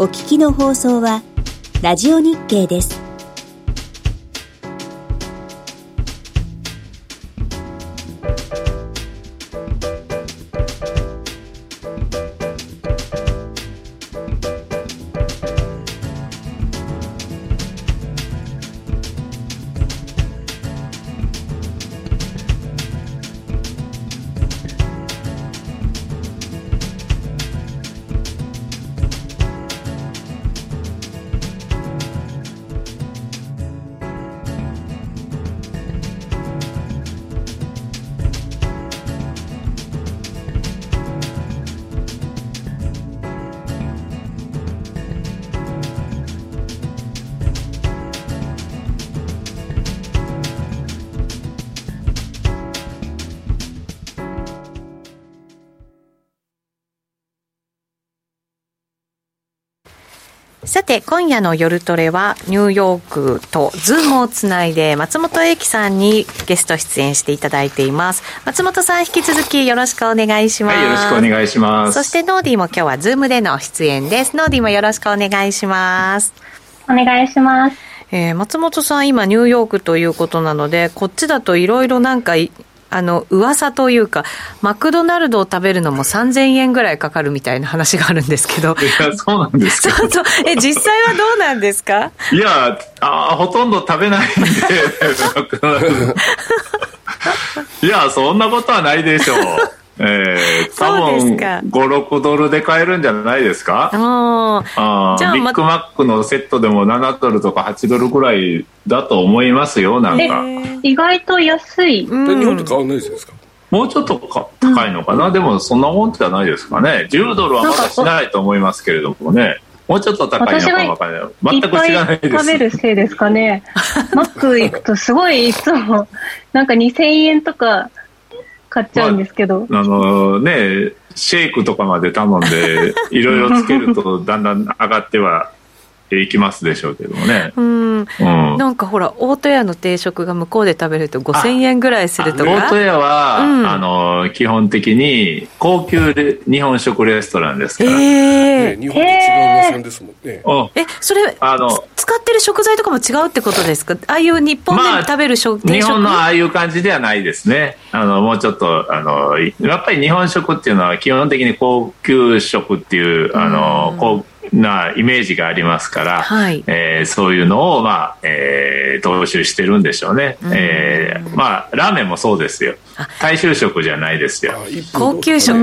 お聞きの放送は、ラジオ日経です。て今夜の夜トレはニューヨークと Zoom をつないで松本英毅さんにゲスト出演していただいています。松本さん引き続きよろしくお願いします、はい、よろしくお願いします。そしてノーディーも今日は Zoom での出演です。ノーディーもよろしくお願いします。お願いします。えー、松本さん、今、ニューヨークということなので、こっちだといろいろなんかあの噂というか、マクドナルドを食べるのも3000円ぐらいかかるみたいな話があるんですけど、いや、そうなんですそうそうえ実際はどうなんですか？いやあ、ほとんど食べないんで、マクドナルド。いや、そんなことはないでしょう。えー、多分5、6ドルで買えるんじゃないですか？ああじゃあ、ビッグマックのセットでも7ドルとか8ドルぐらいだと思いますよ、なんか。意外と安い。日本と変わらないですか？もうちょっとか高いのかな、うん、でもそんなもんじゃないですかね。10ドルはまだしないと思いますけれどもね。もうちょっと高いのかもわかんない。全く知らないです。食べるせいですかね。マック行くとすごいいつも、なんか2000円とか買っちゃうんですけど、まあ、あのねシェイクとかまで頼んでいろいろつけるとだんだん上がってはいきますでしょうけどもね。うん。なんかほら、大戸屋の定食が向こうで食べると5000円ぐらいするとか。大戸屋は、うん、あの、基本的に高級で日本食レストランですから。えー、日本と違う屋さんですもんね。え、それ、あの、使ってる食材とかも違うってことですか？ああいう日本で食べる食、まあ、日本のああいう感じではないですね。あの、もうちょっと、あの、やっぱり日本食っていうのは基本的に高級食っていう、あの、高なイメージがありますから、はい、えー、そういうのを、まあえー、踏襲してるんでしょうね、うえー、まあ、ラーメンもそうですよ。大衆食じゃないですよ。高級食？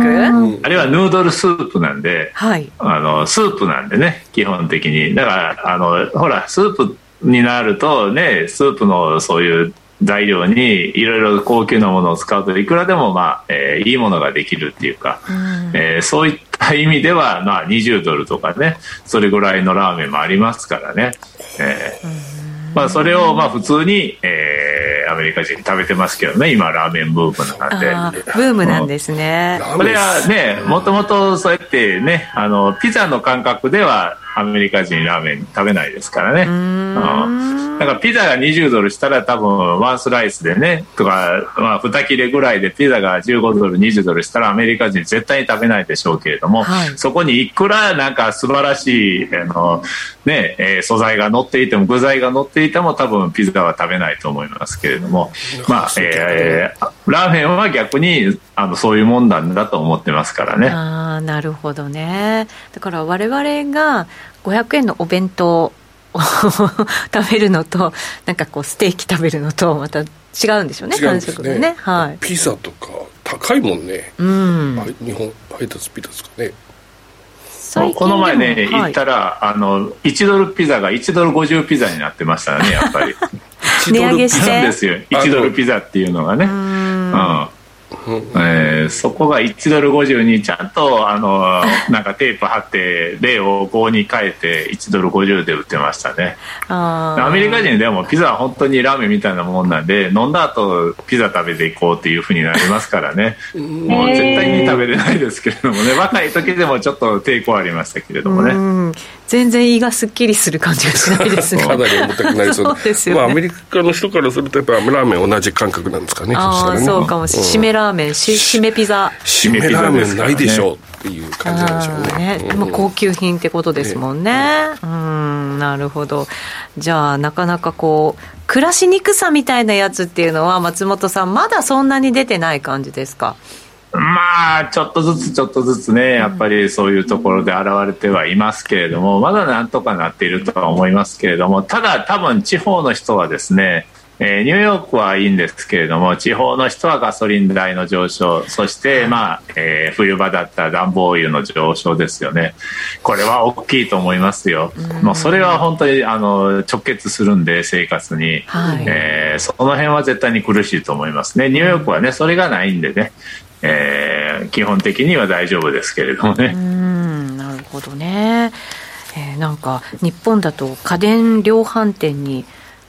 あれはヌードルスープなんで、はい、あのスープなんでね基本的に。だからあのほらスープになるとねスープのそういう材料にいろいろ高級なものを使うといくらでも、まあえー、いいものができるっていうか、うん、えー、そういった意味では、まあ、20ドルとかねそれぐらいのラーメンもありますからね、えー、まあ、それをまあ普通に、えー、アメリカ人食べてますけどね今ラーメンブームなんで。ブームなんですね、これはねもともとそうやってねあのピザの感覚ではアメリカ人ラーメン食べないですからね。うん。だからピザが20ドルしたら多分ワンスライスでね、とか、まあ2切れぐらいでピザが15ドル、20ドルしたらアメリカ人絶対に食べないでしょうけれども、はい、そこにいくらなんか素晴らしい、あの、ね、えー、素材が乗っていても、具材が乗っていても多分ピザは食べないと思いますけれども、まあ、えー、ラーメンは逆にあのそういうもんなんだと思ってますからね。あなるほどね。だから我々が500円のお弁当を (laughs) 食べるのと、なんかこうステーキ食べるのとまた違うんでしょうね、感触がね。はい。ピザとか高いもんね。うん。日本配達ピザですかね。この前ね、行ったら、あの1ドルピザが1ドル50ピザになってましたねやっぱり (laughs) 値上げしてですよ1ドルピザっていうのがねうんえー、そこが1ドル50にちゃんとあの (laughs) なんかテープ貼って例を5に変えて1ドル50で売ってましたね。アメリカ人でもピザは本当にラーメンみたいなもんなんで飲んだ後ピザ食べていこうっていうふうになりますからね。もう絶対に食べれないですけれどもね。若い時でもちょっと抵抗ありましたけれどもね。全然胃がすっきりする感じがしないですね。(laughs) かなり重たくなりそう。ですよ、ね、まあ、アメリカの人からするとやっぱラーメン同じ感覚なんですかねああ、そうかもしれない。締めラーメン締めピザ締めラーメンないでしょうっていう感じなんでしょうね。ね、まあ、高級品ってことですもんね、ね、うんなるほど。じゃあなかなかこう暮らしにくさみたいなやつっていうのは松本さんまだそんなに出てない感じですか？まあ、ちょっとずつちょっとずつね、やっぱりそういうところで現れてはいますけれども、まだなんとかなっているとは思いますけれども、ただ多分地方の人はですね、えー、ニューヨークはいいんですけれども地方の人はガソリン代の上昇そして、まあえー、冬場だったら暖房油の上昇ですよね。これは大きいと思いますよ、もうそれは本当にあの直結するんで生活に、はい、えー、その辺は絶対に苦しいと思いますね。ニューヨークはねそれがないんでね、えー、基本的には大丈夫ですけれどもね。うん。なるほどね、えー、なんか日本だと家電量販店に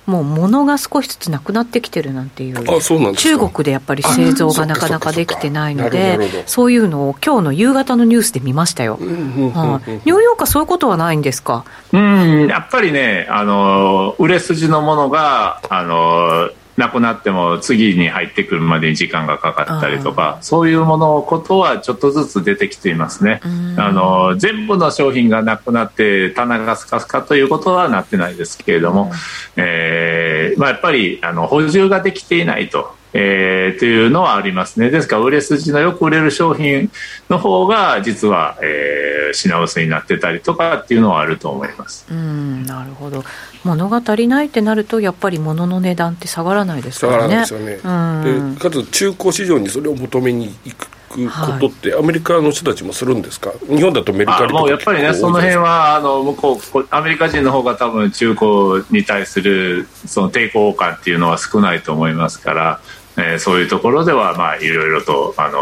もう物が少しずつなくなってきてるなんていう。あそうなん中国でやっぱり製造がなかなかできてないのでそういうのを今日の夕方のニュースで見ましたよ、ニューヨークはそういうことはないんですか？うんやっぱりねあの売れ筋のものがあのなくなっても次に入ってくるまでに時間がかかったりとかそういうものことはちょっとずつ出てきていますね。あの全部の商品がなくなって棚がスカスカということはなってないですけれども、えーまあ、やっぱりあの補充ができていないとえー、というのはありますね。ですから、売れ筋のよく売れる商品の方が、実は、えー、品薄になってたりとかっていうのはあると思います。うんなるほど。物が足りないってなると、やっぱり物の値段って下がらないですからね。下がらないですよね。でかつ、中古市場にそれを求めに行く。ことって、アメリカの人たちもするんですか、日本だとメルカリとかもうやっぱりね、その辺はあの向こう、アメリカ人の方が多分中古に対するその抵抗感っていうのは少ないと思いますから、えー、そういうところでは、まあ、いろいろとあの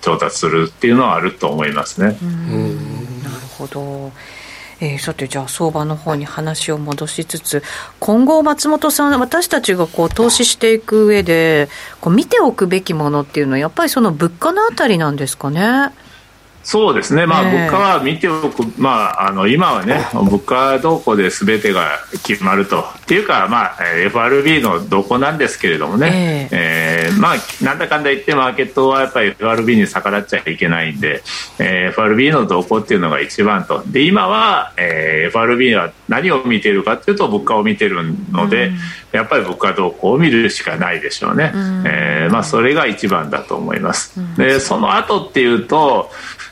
調達するっていうのはあると思いますね。うんなるほどえー、さてじゃあ相場の方に話を戻しつつ今後松本さん私たちがこう投資していく上でこう見ておくべきものっていうのはやっぱりその物価のあたりなんですかね？そうですね、まあ、物価は見ておく、まあ、あの今はね、物価動向で全てが決まると、っていうか、まあ、FRB の動向なんですけれどもね、えー、えー、まあ、なんだかんだ言って、マーケットはやっぱり FRB に逆らっちゃいけないんで、えー、FRB の動向っていうのが一番と、で今は、えー、FRB は何を見ているかというと、物価を見てるので、うん、やっぱり物価動向を見るしかないでしょうね、うん、えー、まあ、それが一番だと思います。でその後っていうと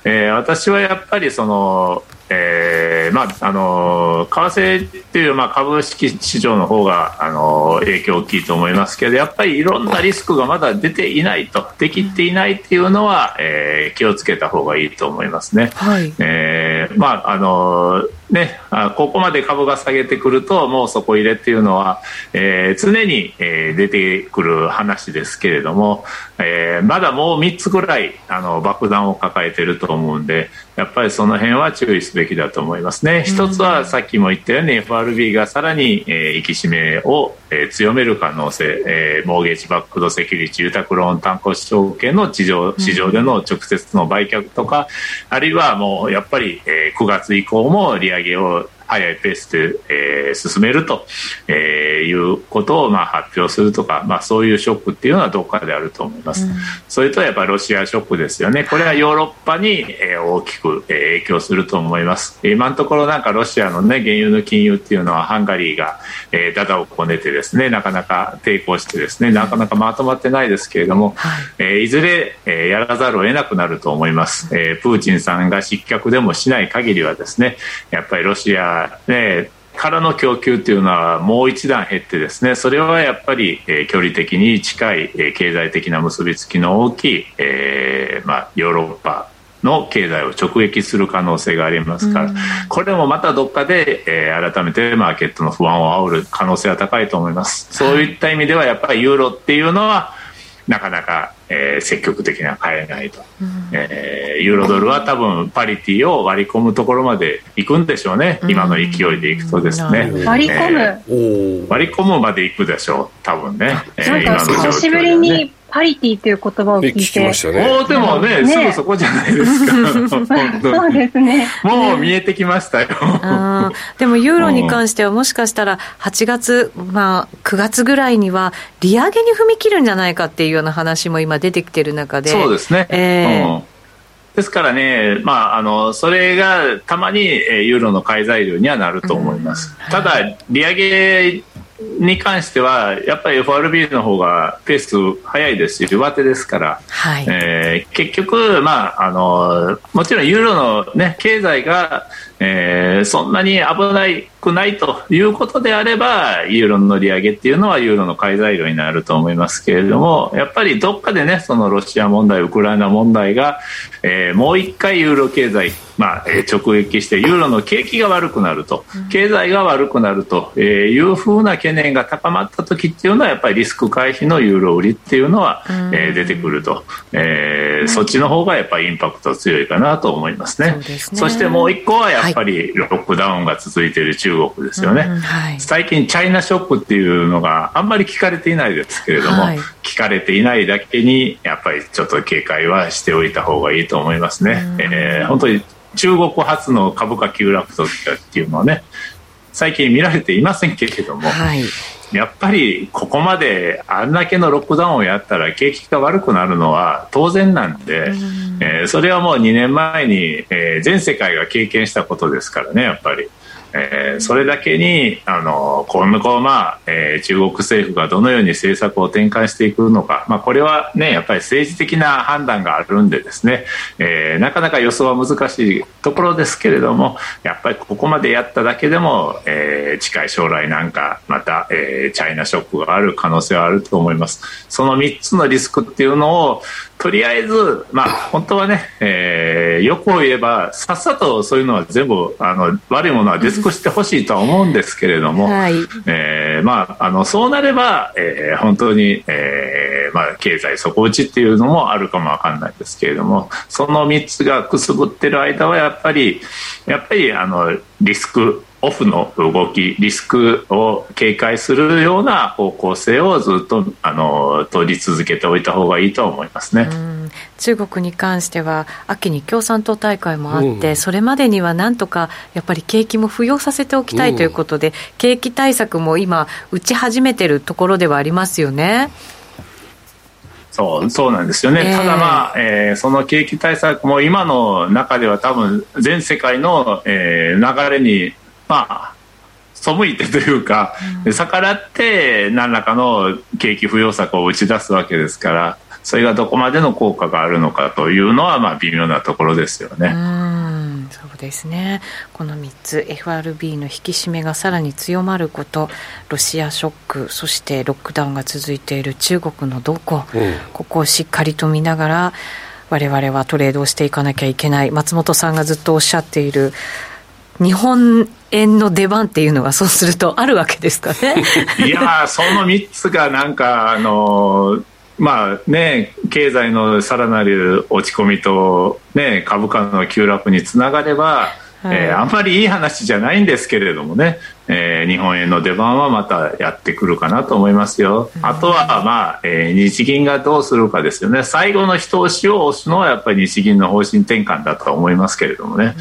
えー、私はやっぱりその、えーまあ、あの為替っていう、まあ、株式市場の方があの影響大きいと思いますけどやっぱりいろんなリスクがまだ出ていないとできていないっていうのは、えー、気をつけた方がいいと思いますね。はい、えー、まああのね、あここまで株が下げてくるともう底入れっていうのは、えー、常に、えー、出てくる話ですけれども、えー、まだもう3つぐらいあの爆弾を抱えていると思うんでやっぱりその辺は注意すべきだと思いますね。一つはさっきも言ったように FRB がさらに、えー、引き締めを、えー、強める可能性、えー、モーゲージバックドセキュリティ住宅ローン担保証券の地上市場での直接の売却とか、あるいはもうやっぱり、えー、9月以降も利上げを早いペースで、えー、進めると、えー、いうことをまあ発表するとか、まあ、そういうショックっていうのはどっかであると思います、うん、それとやっぱりロシアショックですよね。これはヨーロッパに、えー、大きく、えー、影響すると思います。今のところなんかロシアの、ね、原油の金融っていうのはハンガリーが、えー、ダダをこねてですねなかなか抵抗してですねなかなかまとまってないですけれども、はい。えー、いずれ、えー、やらざるを得なくなると思います、えー、プーチンさんが失脚でもしない限りはですねやっぱりロシアね、からの供給というのはもう一段減ってですねそれはやっぱり、えー、距離的に近い、えー、経済的な結びつきの大きい、えーまあ、ヨーロッパの経済を直撃する可能性がありますから、これもまたどっかで、えー、改めてマーケットの不安を煽る可能性は高いと思います。そういった意味ではやっぱりユーロっていうのはなかなか、えー、積極的には買えないと、うん、えー、ユーロドルは多分パリティを割り込むところまで行くんでしょうね、うん、今の勢いでいくとですね、割り込む、えー、割り込むまで行くでしょう。多分ね、えー、なんか久しぶりにパリティという言葉を聞いて。聞きましたね。でもね、すぐそこじゃないですか。そうですね。もう見えてきましたよ。でもユーロに関してはもしかしたら8月、まあ9月ぐらいには利上げに踏み切るんじゃないかっていうような話も今出てきてる中で。そうですね。えー、うんですからね、まあ、あのそれがたまにユーロの買い材料にはなると思います。ただ、利上げに関してはやっぱり FRB の方がペース早いですし上手ですから、はい。えー、結局、まあ、あのもちろんユーロの、ね、経済が、えー、そんなに危ないくないということであればユーロの利上げっていうのはユーロの買い材料になると思いますけれどもやっぱりどっかでねそのロシア問題ウクライナ問題が、えー、もう一回ユーロ経済まあ、直撃してユーロの景気が悪くなると経済が悪くなるというふうな懸念が高まった時っていうのはやっぱりリスク回避のユーロ売りっていうのは、え出てくると、えー、そっちの方がやっぱりインパクト強いかなと思いますね。そ、ね、してもう一個はやっやっぱりロックダウンが続いている中国ですよね、はい、最近チャイナショックっていうのがあんまり聞かれていないですけれども、はい、聞かれていないだけにやっぱりちょっと警戒はしておいた方がいいと思いますね、えー、本当に中国発の株価急落とっていうのはね最近見られていませんけれども、はい、やっぱりここまであんだけのロックダウンをやったら景気が悪くなるのは当然なんで、えー、それはもう2年前に、えー、全世界が経験したことですからねやっぱり。えー、それだけにあの今後、まあえー、中国政府がどのように政策を展開していくのか、まあ、これは、ね、やっぱり政治的な判断があるんでですね、えー、なかなか予想は難しいところですけれどもやっぱりここまでやっただけでも、えー、近い将来なんかまた、えー、チャイナショックがある可能性はあると思います。その3つのリスクっていうのをとりあえず、まあ、本当はね、えー、よく言えばさっさとそういうのは全部あの悪いものは出尽くしてほしいとは思うんですけれども、はい、えー、まあ、あのそうなれば、えー、本当に、えーまあ、経済底打ちっていうのもあるかもわかんないですけれどもその3つがくすぶってる間はやっぱりやっぱりあのリスクオフの動きリスクを警戒するような方向性をずっとあの取り続けておいた方がいいと思いますね。中国に関しては秋に共産党大会もあって、うん、それまでにはなんとかやっぱり景気も浮揚させておきたいということで、うん、景気対策も今打ち始めてるところではありますよね。そうそうなんですよね、えー、ただ、まあえー、その景気対策も今の中では多分全世界の、えー、流れにまあ背いてというか、うん、逆らって何らかの景気浮揚策を打ち出すわけですからそれがどこまでの効果があるのかというのはまあ微妙なところですよね。うんそうですね。この3つ FRB の引き締めがさらに強まることロシアショックそしてロックダウンが続いている中国の動向、うん、ここをしっかりと見ながら我々はトレードをしていかなきゃいけない。松本さんがずっとおっしゃっている日本円の出番っていうのがそうするとあるわけですかね。(laughs) いやその3つがなんかあのまあね経済のさらなる落ち込みと、ね、株価の急落につながれば、はい、えー、あんまりいい話じゃないんですけれどもね、えー、日本円の出番はまたやってくるかなと思いますよ。あとは、まあえー、日銀がどうするかですよね最後の一押しを押すのはやっぱり日銀の方針転換だと思いますけれどもね。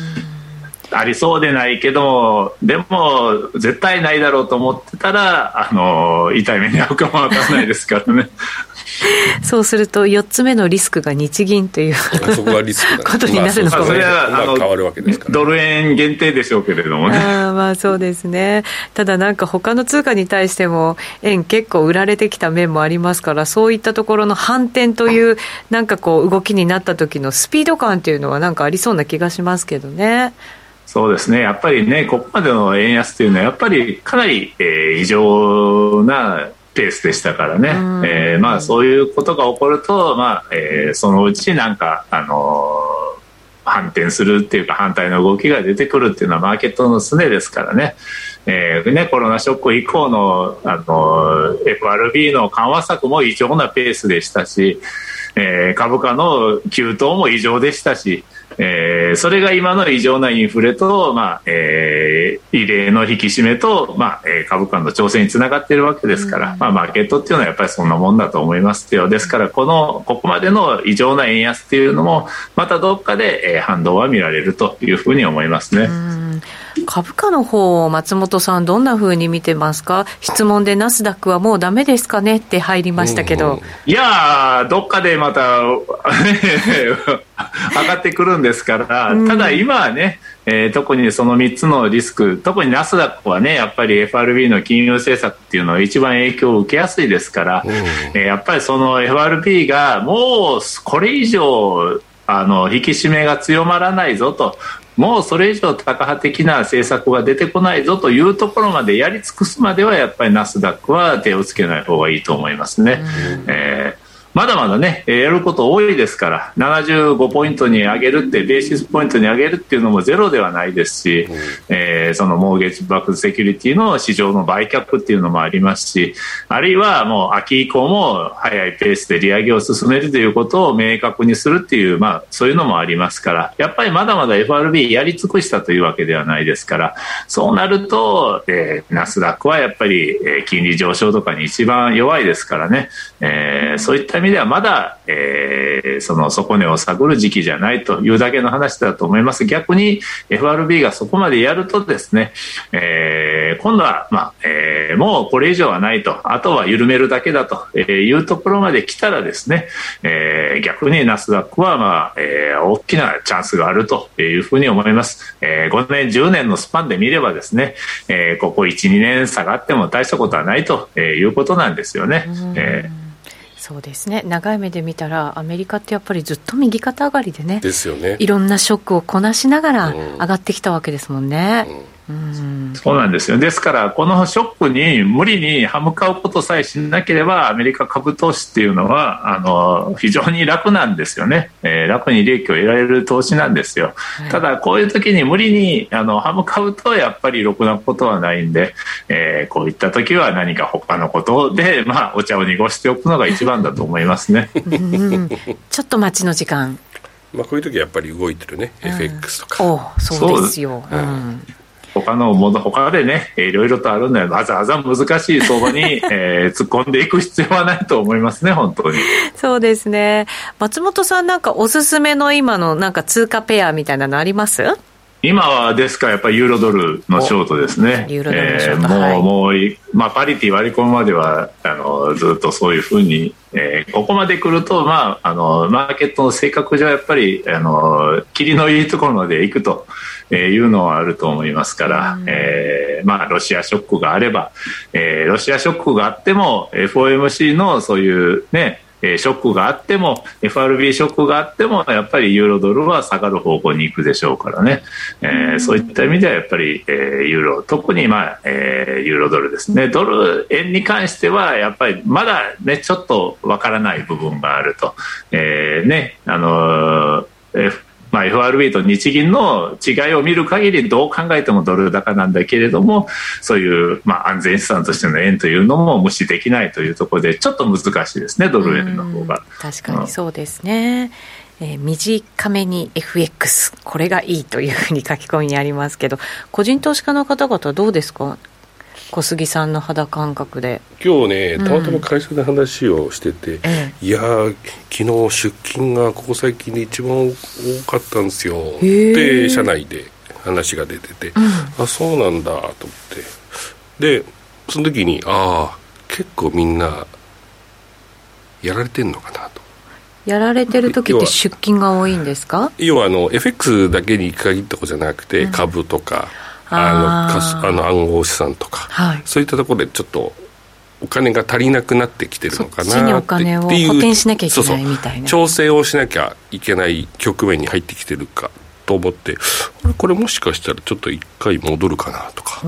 うんありそうでないけどでも絶対ないだろうと思ってたらあの痛い目に遭うかもわからないですからね。(laughs) そうすると4つ目のリスクが日銀というそこがリスクことになるのかも、まあ、それはあの変わるわけですから、ドル円限定でしょうけれどもね。あまあそうですね。ただなんか他の通貨に対しても円結構売られてきた面もありますからそういったところの反転というなんかこう動きになった時のスピード感っていうのはなんかありそうな気がしますけどねそうですね。やっぱりねここまでの円安というのはやっぱりかなり、えー、異常なペースでしたからね、えー、まあ、そういうことが起こると、まあえー、そのうちなんか、あのー、反転するっていうか反対の動きが出てくるっていうのはマーケットの常ですからね,、えー、ねコロナショック以降の、あの FRB の緩和策も異常なペースでしたし、えー、株価の急騰も異常でしたし。えー、それが今の異常なインフレと、まあえー、異例の引き締めと、まあえー、株価の調整につながっているわけですから、まあ、マーケットっていうのはやっぱりそんなもんだと思いますよ。ですからこのここまでの異常な円安っていうのもまたどっかで、えー、反動は見られるというふうに思いますね。株価の方松本さん、どんなふうに見てますか、質問でナスダックはもうだめですかねって入りましたけど、うん。うん、いやどっかでまた (laughs) 上がってくるんですから、ただ今はね、えー、特にその3つのリスク、特にナスダックはね、やっぱり FRB の金融政策っていうのは一番影響を受けやすいですから、うん、えー、やっぱりその FRB がもうこれ以上、あの引き締めが強まらないぞともうそれ以上タカ派的な政策が出てこないぞというところまでやり尽くすまではやっぱりナスダックは手をつけない方がいいと思いますね。えーまだまだね、やること多いですから、75ポイントに上げるって、ベーシスポイントに上げるっていうのもゼロではないですし、うん、えー、そのモーゲージバックセキュリティの市場の売却っていうのもありますし、あるいはもう秋以降も早いペースで利上げを進めるということを明確にするっていう、まあ、そういうのもありますから、やっぱりまだまだ FRB やり尽くしたというわけではないですから、そうなると、えー、ナスダックはやっぱり、えー、金利上昇とかに一番弱いですからね、えー、そういった意味ではまだ、えー、その底値を探る時期じゃないというだけの話だと思います。逆に FRB がそこまでやるとですね、えー、今度は、まあえー、もうこれ以上はないと、あとは緩めるだけだというところまで来たらですね、えー、逆にナスダックは、まあえー、大きなチャンスがあるというふうに思います。えー、5年、10年のスパンで見ればですね、えー、ここ1、2年下がっても大したことはないということなんですよね。えーそうですね。長い目で見たらアメリカってやっぱりずっと右肩上がりでねですよね。いろんなショックをこなしながら上がってきたわけですもんね。うんそうなんですよ。ですからこのショックに無理に歯向かうことさえしなければアメリカ株投資っていうのはあの非常に楽なんですよね、えー、楽に利益を得られる投資なんですよ、はい、ただこういう時に無理にあの歯向かうとやっぱりろくなことはないんで、えー、こういった時は何か他のことで、まあ、お茶を濁しておくのが一番だと思いますね。ちょっと待ちの時間。まあ、こういう時はやっぱり動いてるね、うん、FX とか。おそうですよ、うん、他のもの、他でね、いろいろとあるんで、わざわざ難しい相場に、(laughs) えー、突っ込んでいく必要はないと思いますね、本当に。そうですね。松本さんなんかおすすめの今のなんか通貨ペアみたいなのあります？今はですからやっぱりユーロドルのショートですね。ユーロドルもう、はい、もう、まあ、パリティ割り込むまでは、あの、ずっとそういうふうに、えー、ここまで来ると、まあ、あの、マーケットの性格上やっぱり、あの、霧のいいところまで行くというのはあると思いますから、うん、えー、まあ、ロシアショックがあれば、えー、ロシアショックがあっても、FOMC のそういうね、えショックがあっても FRB ショックがあってもやっぱりユーロドルは下がる方向に行くでしょうからね、えー、そういった意味ではやっぱり、えー、ユーロ特に、まあえー、ユーロドルですね。ドル円に関してはやっぱりまだ、ね、ちょっとわからない部分があると、えーねあのーまあ、FRB と日銀の違いを見る限りどう考えてもドル高なんだけれどもそういう、まあ、安全資産としての円というのも無視できないというところでちょっと難しいですねドル円の方が。確かにそうですね、うん、えー、短めに FX これがいいというふうに書き込みにありますけど個人投資家の方々どうですか？小杉さんの肌感覚で。今日ねたまたま会社で話をしてて、うん、いや昨日出勤がここ最近で一番多かったんですよ。で社内で話が出てて、うん、あそうなんだと思って。でその時にああ結構みんなやられてんのかなと。やられてる時って出勤が多いんですか？要はあの FX だけに限ったことじゃなくて、うん、株とかあのあの暗号資産とか、はい、そういったところでちょっとお金が足りなくなってきてるのかなってい。う補填しなきゃいけないみたいな。調整をしなきゃいけない局面に入ってきてるかと思ってこれもしかしたらちょっと一回戻るかなとか。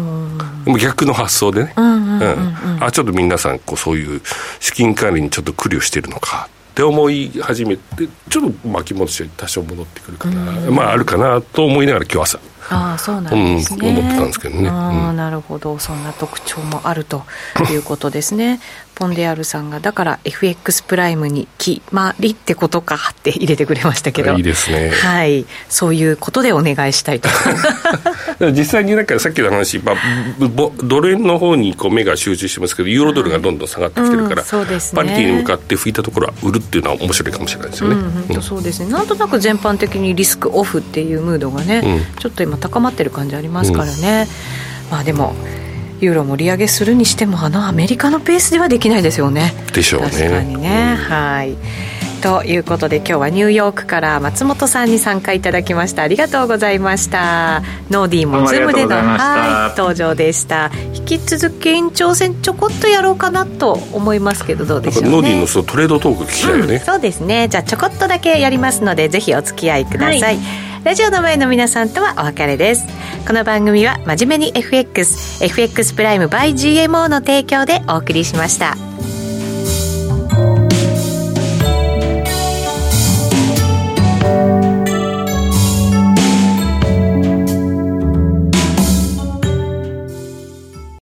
でも逆の発想でね。あちょっと皆さんこうそういう資金管理にちょっと苦慮してるのかって思い始めてちょっと巻き戻し多少戻ってくるかなまああるかなと思いながら今日朝。ああそうなんですね、うん、思ってたんですけどね、ああなるほど。そんな特徴もあるということですねポンデアルさんがだから FX プライムに決まりってことかって入れてくれましたけど。いいですね。はい。そういうことでお願いしたいと。(laughs) 実際になんかさっきの話、まあ、ドル円の方にこう目が集中してますけどユーロドルがどんどん下がってきてるから、うん、そうですね、パリティに向かって吹いたところは売るっていうのは面白いかもしれないですよね、うん、そうですね。なんとなく全般的にリスクオフっていうムードがね、うん、ちょっと今高まってる感じありますからね、まあでもユーロ盛り上げするにしてもあのアメリカのペースではできないですよね。でしょうね。確かにね、はいということで今日はニューヨークから松本さんに参加いただきました。ありがとうございました。ノーディーも Zoom でのはい登場でした。引き続き延長戦ちょこっとやろうかなと思いますけどどうでしょう、ね、ノーディーのそうトレードトーク聞きたいよね、うん、そうですね。じゃあちょこっとだけやりますのでぜひお付き合いください、はい。ラジオの前の皆さんとはお別れです。この番組は真面目に FXFX プライム by GMO の提供でお送りしました